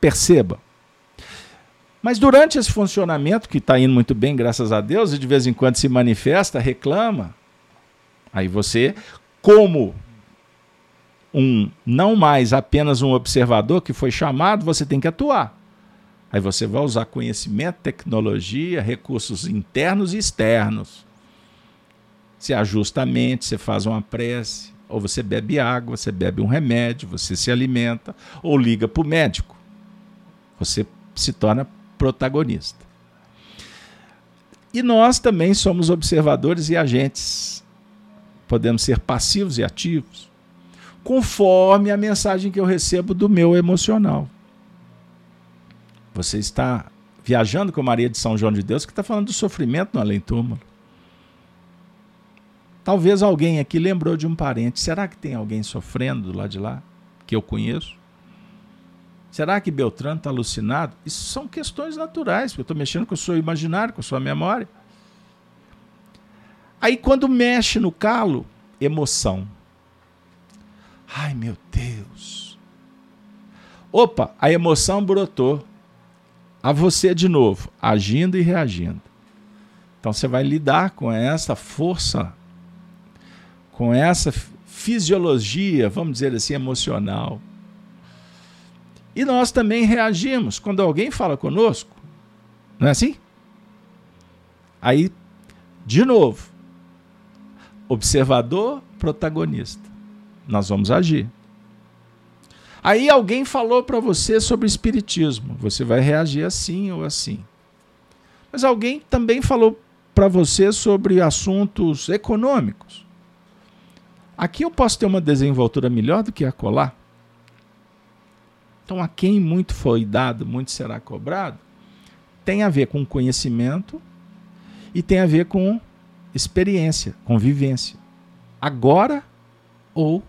Perceba. Mas durante esse funcionamento, que está indo muito bem, graças a Deus, e de vez em quando se manifesta, reclama, aí você, como um não mais apenas um observador que foi chamado, você tem que atuar. Aí você vai usar conhecimento, tecnologia, recursos internos e externos. Você ajusta a mente, você faz uma prece, ou você bebe água, você bebe um remédio, você se alimenta, ou liga para o médico. Você se torna protagonista. E nós também somos observadores e agentes. Podemos ser passivos e ativos, conforme a mensagem que eu recebo do meu emocional. Você está viajando com Maria de São João de Deus, que está falando do sofrimento no além-túmulo. Talvez alguém aqui lembrou de um parente. Será que tem alguém sofrendo do lado de lá, que eu conheço? Será que Beltrano está alucinado? Isso são questões naturais, porque eu estou mexendo com o seu imaginário, com a sua memória. Aí quando mexe no calo, emoção. Ai meu Deus. Opa, a emoção brotou a você de novo, agindo e reagindo. Então você vai lidar com essa força, com essa fisiologia, vamos dizer assim, emocional. E nós também reagimos quando alguém fala conosco. Não é assim? Aí, de novo, observador, protagonista. Nós vamos agir. Aí alguém falou para você sobre espiritismo, você vai reagir assim ou assim. Mas alguém também falou para você sobre assuntos econômicos. Aqui eu posso ter uma desenvoltura melhor do que a colar. Então, a quem muito foi dado, muito será cobrado, tem a ver com conhecimento e tem a ver com experiência, convivência. Agora ou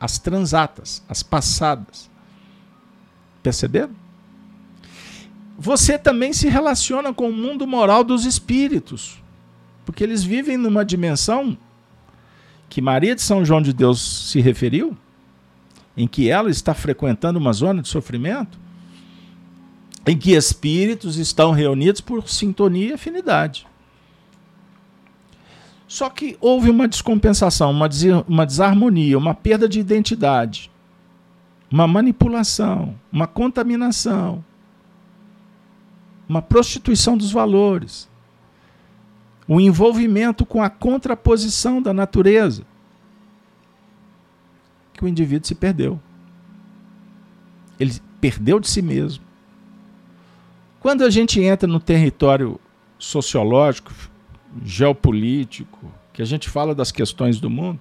as transatas, as passadas. Perceberam? Você também se relaciona com o mundo moral dos espíritos, porque eles vivem numa dimensão que Maria de São João de Deus se referiu, em que ela está frequentando uma zona de sofrimento, em que espíritos estão reunidos por sintonia e afinidade. Só que houve uma descompensação, uma, des uma desarmonia, uma perda de identidade, uma manipulação, uma contaminação, uma prostituição dos valores, o envolvimento com a contraposição da natureza, que o indivíduo se perdeu. Ele perdeu de si mesmo. Quando a gente entra no território sociológico, geopolítico, que a gente fala das questões do mundo,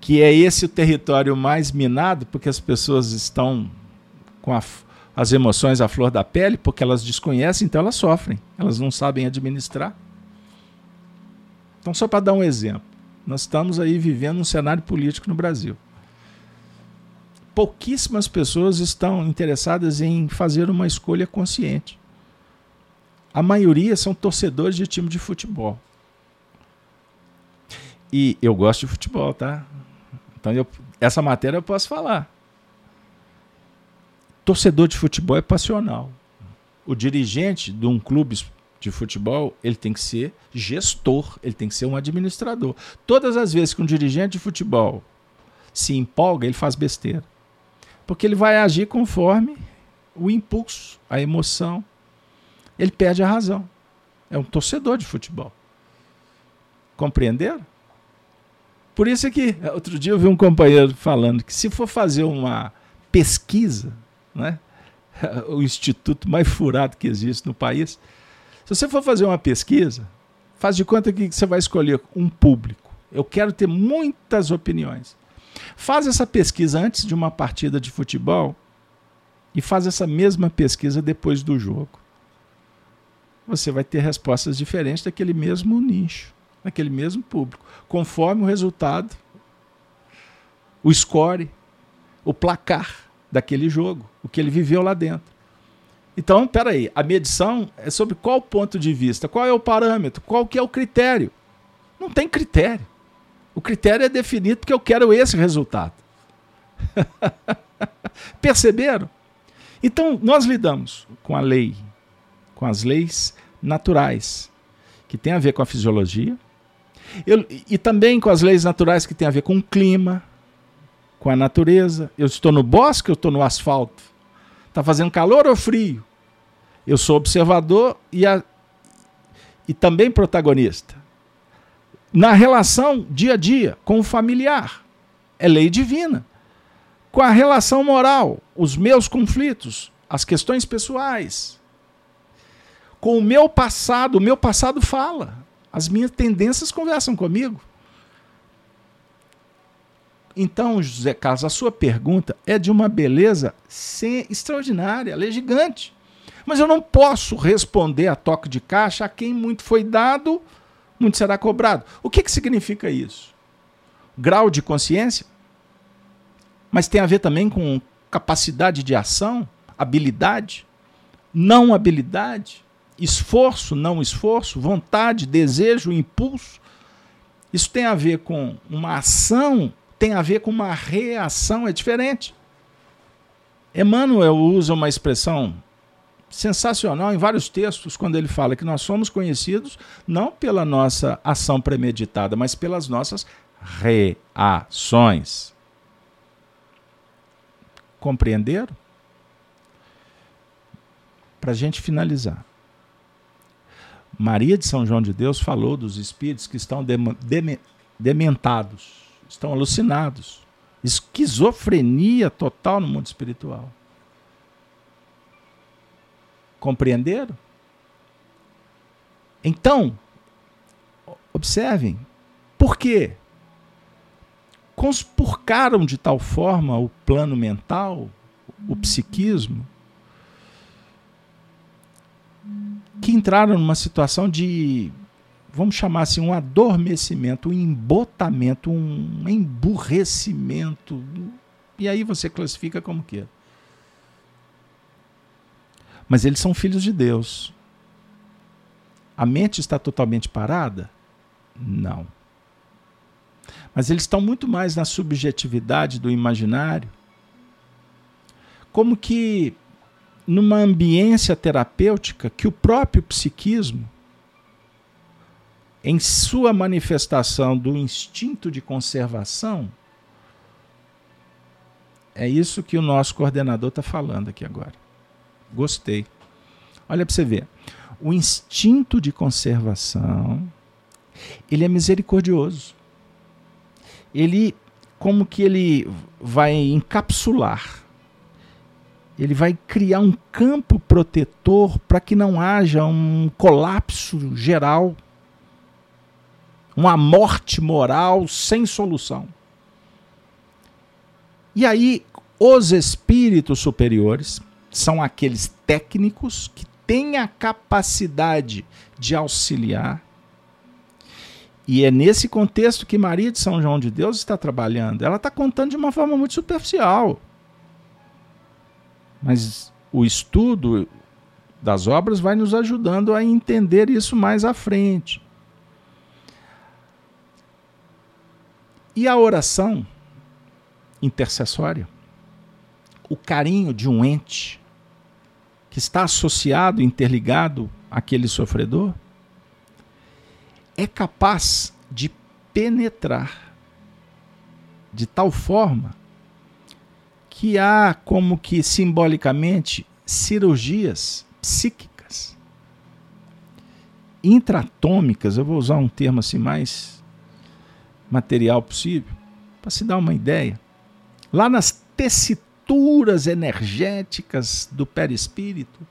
que é esse o território mais minado, porque as pessoas estão com a, as emoções à flor da pele, porque elas desconhecem, então elas sofrem, elas não sabem administrar. Então, só para dar um exemplo, nós estamos aí vivendo um cenário político no Brasil. Pouquíssimas pessoas estão interessadas em fazer uma escolha consciente. A maioria são torcedores de time de futebol. E eu gosto de futebol, tá? Então eu, essa matéria eu posso falar. Torcedor de futebol é passional. O dirigente de um clube de futebol, ele tem que ser gestor, ele tem que ser um administrador. Todas as vezes que um dirigente de futebol se empolga, ele faz besteira. Porque ele vai agir conforme o impulso, a emoção. Ele perde a razão. É um torcedor de futebol. Compreenderam? Por isso é que outro dia eu vi um companheiro falando que se for fazer uma pesquisa, né, o instituto mais furado que existe no país, se você for fazer uma pesquisa, faz de conta que você vai escolher um público. Eu quero ter muitas opiniões. Faz essa pesquisa antes de uma partida de futebol e faz essa mesma pesquisa depois do jogo. Você vai ter respostas diferentes daquele mesmo nicho naquele mesmo público, conforme o resultado, o score, o placar daquele jogo, o que ele viveu lá dentro. Então, peraí, a medição é sobre qual ponto de vista, qual é o parâmetro, qual que é o critério. Não tem critério. O critério é definido porque eu quero esse resultado. Perceberam? Então, nós lidamos com a lei, com as leis naturais, que tem a ver com a fisiologia, eu, e também com as leis naturais que têm a ver com o clima, com a natureza. Eu estou no bosque, eu estou no asfalto. Está fazendo calor ou frio? Eu sou observador e, a, e também protagonista. Na relação dia a dia com o familiar, é lei divina. Com a relação moral, os meus conflitos, as questões pessoais. Com o meu passado, o meu passado fala. As minhas tendências conversam comigo. Então, José Carlos, a sua pergunta é de uma beleza sem, extraordinária, ela é gigante. Mas eu não posso responder a toque de caixa a quem muito foi dado, muito será cobrado. O que, que significa isso? Grau de consciência? Mas tem a ver também com capacidade de ação, habilidade, não habilidade esforço, não esforço, vontade, desejo, impulso. Isso tem a ver com uma ação, tem a ver com uma reação, é diferente. Emmanuel usa uma expressão sensacional em vários textos quando ele fala que nós somos conhecidos não pela nossa ação premeditada, mas pelas nossas reações. Compreenderam? Para a gente finalizar. Maria de São João de Deus falou dos espíritos que estão dementados, estão alucinados. Esquizofrenia total no mundo espiritual. Compreenderam? Então, observem, por quê? Conspurcaram de tal forma o plano mental, o psiquismo, que entraram numa situação de, vamos chamar assim, um adormecimento, um embotamento, um emburrecimento. E aí você classifica como que Mas eles são filhos de Deus. A mente está totalmente parada? Não. Mas eles estão muito mais na subjetividade do imaginário. Como que numa ambiência terapêutica que o próprio psiquismo, em sua manifestação do instinto de conservação, é isso que o nosso coordenador está falando aqui agora. Gostei. Olha para você ver. O instinto de conservação, ele é misericordioso. Ele, como que ele vai encapsular ele vai criar um campo protetor para que não haja um colapso geral, uma morte moral sem solução. E aí, os espíritos superiores são aqueles técnicos que têm a capacidade de auxiliar. E é nesse contexto que Maria de São João de Deus está trabalhando. Ela está contando de uma forma muito superficial. Mas o estudo das obras vai nos ajudando a entender isso mais à frente. E a oração intercessória, o carinho de um ente que está associado, interligado àquele sofredor, é capaz de penetrar de tal forma que há como que simbolicamente cirurgias psíquicas intratômicas, eu vou usar um termo assim mais material possível, para se dar uma ideia. Lá nas tessituras energéticas do perispírito,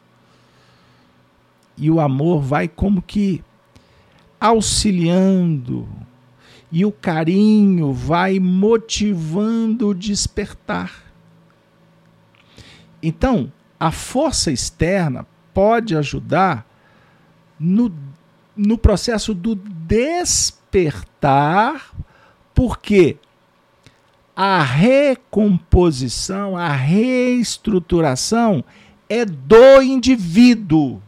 e o amor vai como que auxiliando, e o carinho vai motivando o despertar. Então, a força externa pode ajudar no, no processo do despertar, porque a recomposição, a reestruturação é do indivíduo.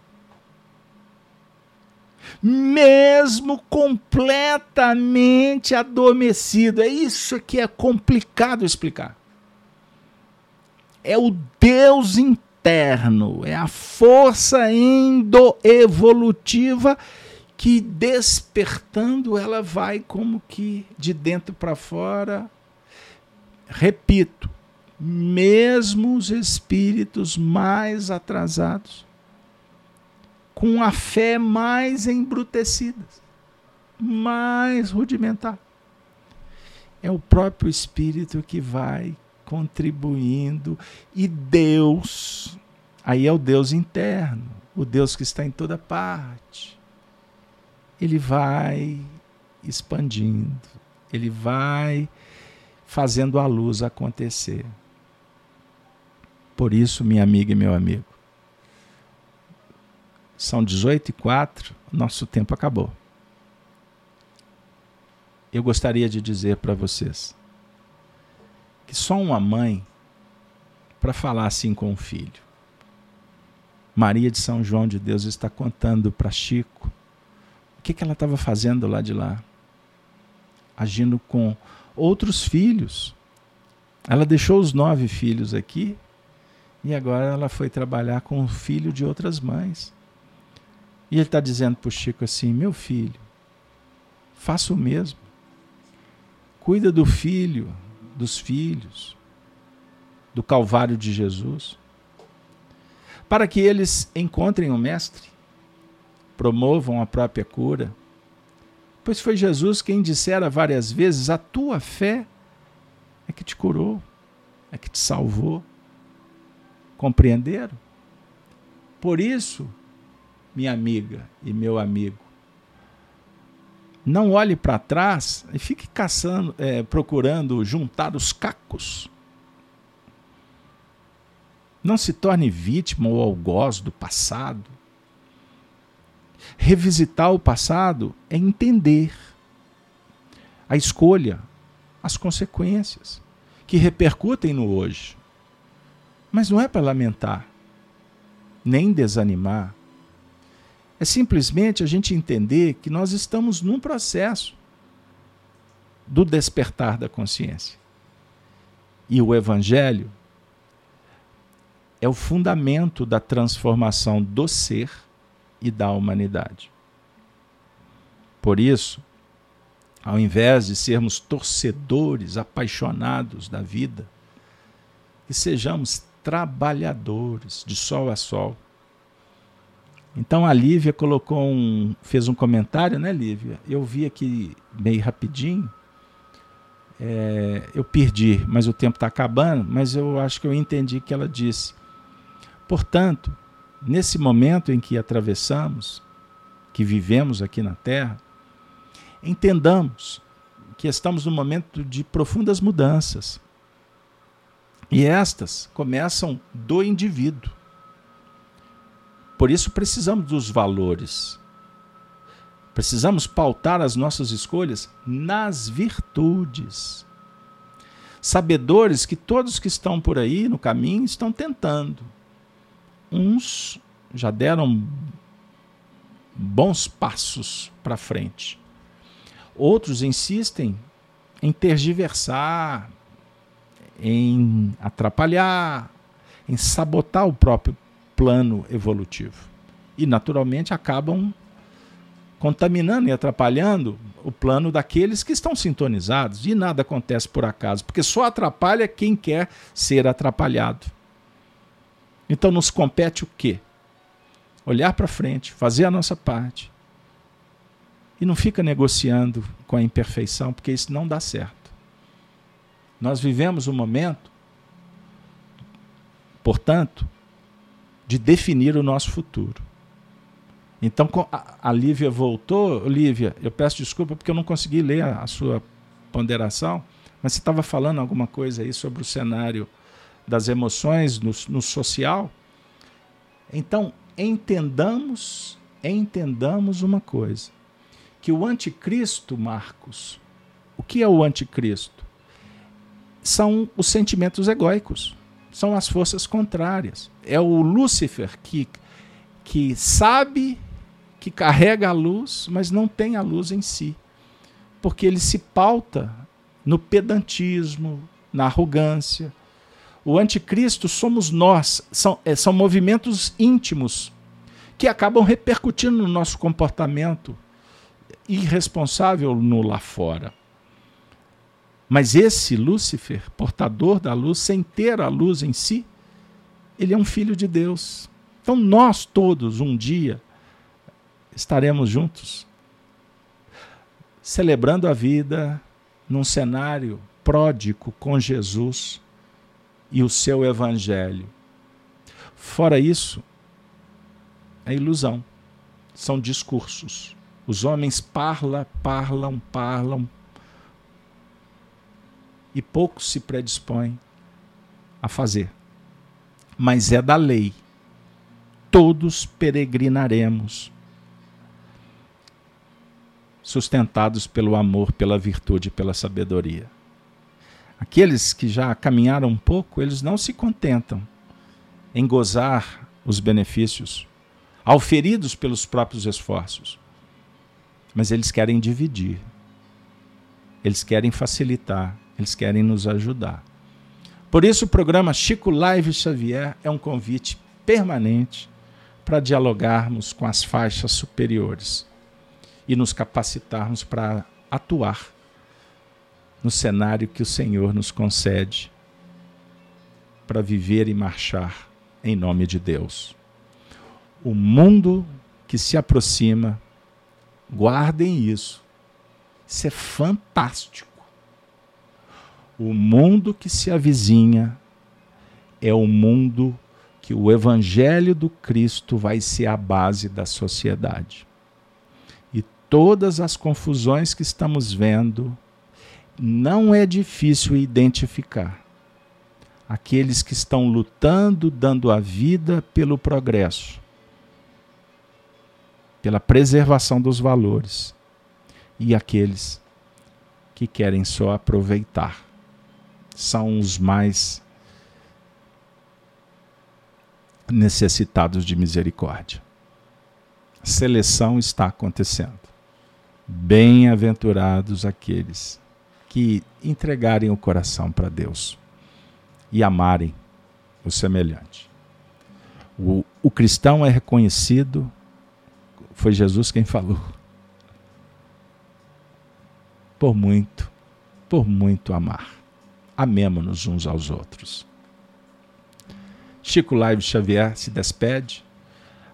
Mesmo completamente adormecido. É isso que é complicado explicar é o Deus interno, é a força endoevolutiva que despertando ela vai como que de dentro para fora. Repito, mesmo os espíritos mais atrasados, com a fé mais embrutecida, mais rudimentar, é o próprio espírito que vai contribuindo. E Deus, aí é o Deus interno, o Deus que está em toda parte. Ele vai expandindo, ele vai fazendo a luz acontecer. Por isso, minha amiga e meu amigo, são 18 e 4, nosso tempo acabou. Eu gostaria de dizer para vocês, que só uma mãe para falar assim com o filho. Maria de São João de Deus está contando para Chico o que, que ela estava fazendo lá de lá, agindo com outros filhos. Ela deixou os nove filhos aqui e agora ela foi trabalhar com o filho de outras mães. E ele está dizendo para o Chico assim: meu filho, faça o mesmo. Cuida do filho, dos filhos, do Calvário de Jesus, para que eles encontrem o Mestre, promovam a própria cura. Pois foi Jesus quem dissera várias vezes: A tua fé é que te curou, é que te salvou. Compreenderam? Por isso, minha amiga e meu amigo, não olhe para trás e fique caçando, é, procurando juntar os cacos. Não se torne vítima ou algoz do passado. Revisitar o passado é entender a escolha, as consequências que repercutem no hoje. Mas não é para lamentar, nem desanimar, é simplesmente a gente entender que nós estamos num processo do despertar da consciência. E o Evangelho é o fundamento da transformação do ser e da humanidade. Por isso, ao invés de sermos torcedores apaixonados da vida, que sejamos trabalhadores de sol a sol então a Lívia colocou um, fez um comentário, né, Lívia? Eu vi aqui meio rapidinho. É, eu perdi, mas o tempo está acabando. Mas eu acho que eu entendi que ela disse Portanto, nesse momento em que atravessamos, que vivemos aqui na Terra, entendamos que estamos num momento de profundas mudanças. E estas começam do indivíduo. Por isso precisamos dos valores. Precisamos pautar as nossas escolhas nas virtudes. Sabedores que todos que estão por aí no caminho estão tentando. Uns já deram bons passos para frente. Outros insistem em tergiversar, em atrapalhar, em sabotar o próprio plano evolutivo. E, naturalmente, acabam contaminando e atrapalhando o plano daqueles que estão sintonizados. E nada acontece por acaso, porque só atrapalha quem quer ser atrapalhado. Então, nos compete o quê? Olhar para frente, fazer a nossa parte. E não fica negociando com a imperfeição, porque isso não dá certo. Nós vivemos um momento, portanto, de definir o nosso futuro. Então a Lívia voltou, Lívia, eu peço desculpa porque eu não consegui ler a, sua ponderação, mas você estava falando alguma coisa aí sobre o cenário das emoções no, no social. Então entendamos, entendamos uma coisa, que o anticristo, Marcos, o que é o anticristo? são os sentimentos egóicos, são as forças contrárias. É o Lúcifer que, que sabe que carrega a luz, mas não tem a luz em si, porque ele se pauta no pedantismo, na arrogância. O anticristo somos nós, são, é, são movimentos íntimos que acabam repercutindo no nosso comportamento irresponsável no lá fora. Mas esse Lúcifer, portador da luz, sem ter a luz em si, ele é um filho de Deus. Então nós todos, um dia, estaremos juntos, celebrando a vida num cenário pródigo com Jesus e o seu evangelho. Fora isso, é ilusão, são discursos. Os homens parlam, parlam, parlam, e poucos se predispõem a fazer. Mas é da lei. Todos peregrinaremos, sustentados pelo amor, pela virtude, pela sabedoria. Aqueles que já caminharam um pouco, eles não se contentam em gozar os benefícios, auferidos pelos próprios esforços, mas eles querem dividir, eles querem facilitar, eles querem nos ajudar. Por isso, o programa Chico Live Xavier é um convite permanente para dialogarmos com as faixas superiores e nos capacitarmos para atuar no cenário que o Senhor nos concede para viver e marchar em nome de Deus. O mundo que se aproxima, guardem isso. Isso é fantástico. O mundo que se avizinha é o mundo que o Evangelho do Cristo vai ser a base da sociedade. E todas as confusões que estamos vendo, não é difícil identificar. Aqueles que estão lutando, dando a vida pelo progresso, pela preservação dos valores, e aqueles que querem só aproveitar são os mais necessitados de misericórdia. Seleção está acontecendo. Bem-aventurados aqueles que entregarem o coração para Deus e amarem o semelhante. O, o cristão é reconhecido, foi Jesus quem falou, por muito, por muito amar amemo-nos uns aos outros. Chico Live Xavier se despede,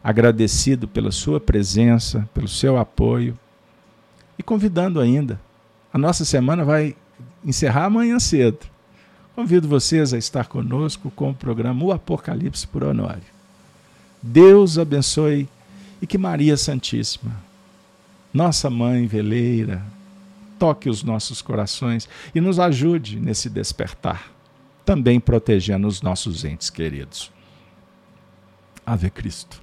agradecido pela sua presença, pelo seu apoio e convidando ainda. A nossa semana vai encerrar amanhã cedo. Convido vocês a estar conosco com o programa O Apocalipse por Honório. Deus abençoe e que Maria Santíssima, nossa mãe veleira, toque os nossos corações e nos ajude nesse despertar, também protegendo os nossos entes queridos. Ave Cristo.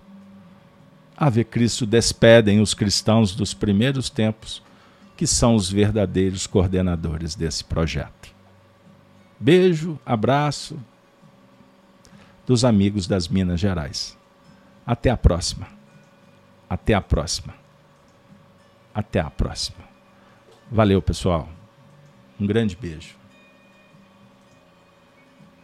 Ave Cristo despedem os cristãos dos primeiros tempos, que são os verdadeiros coordenadores desse projeto. Beijo, abraço dos amigos das Minas Gerais. Até a próxima. Até a próxima. Até a próxima. Valeu, pessoal. Um grande beijo.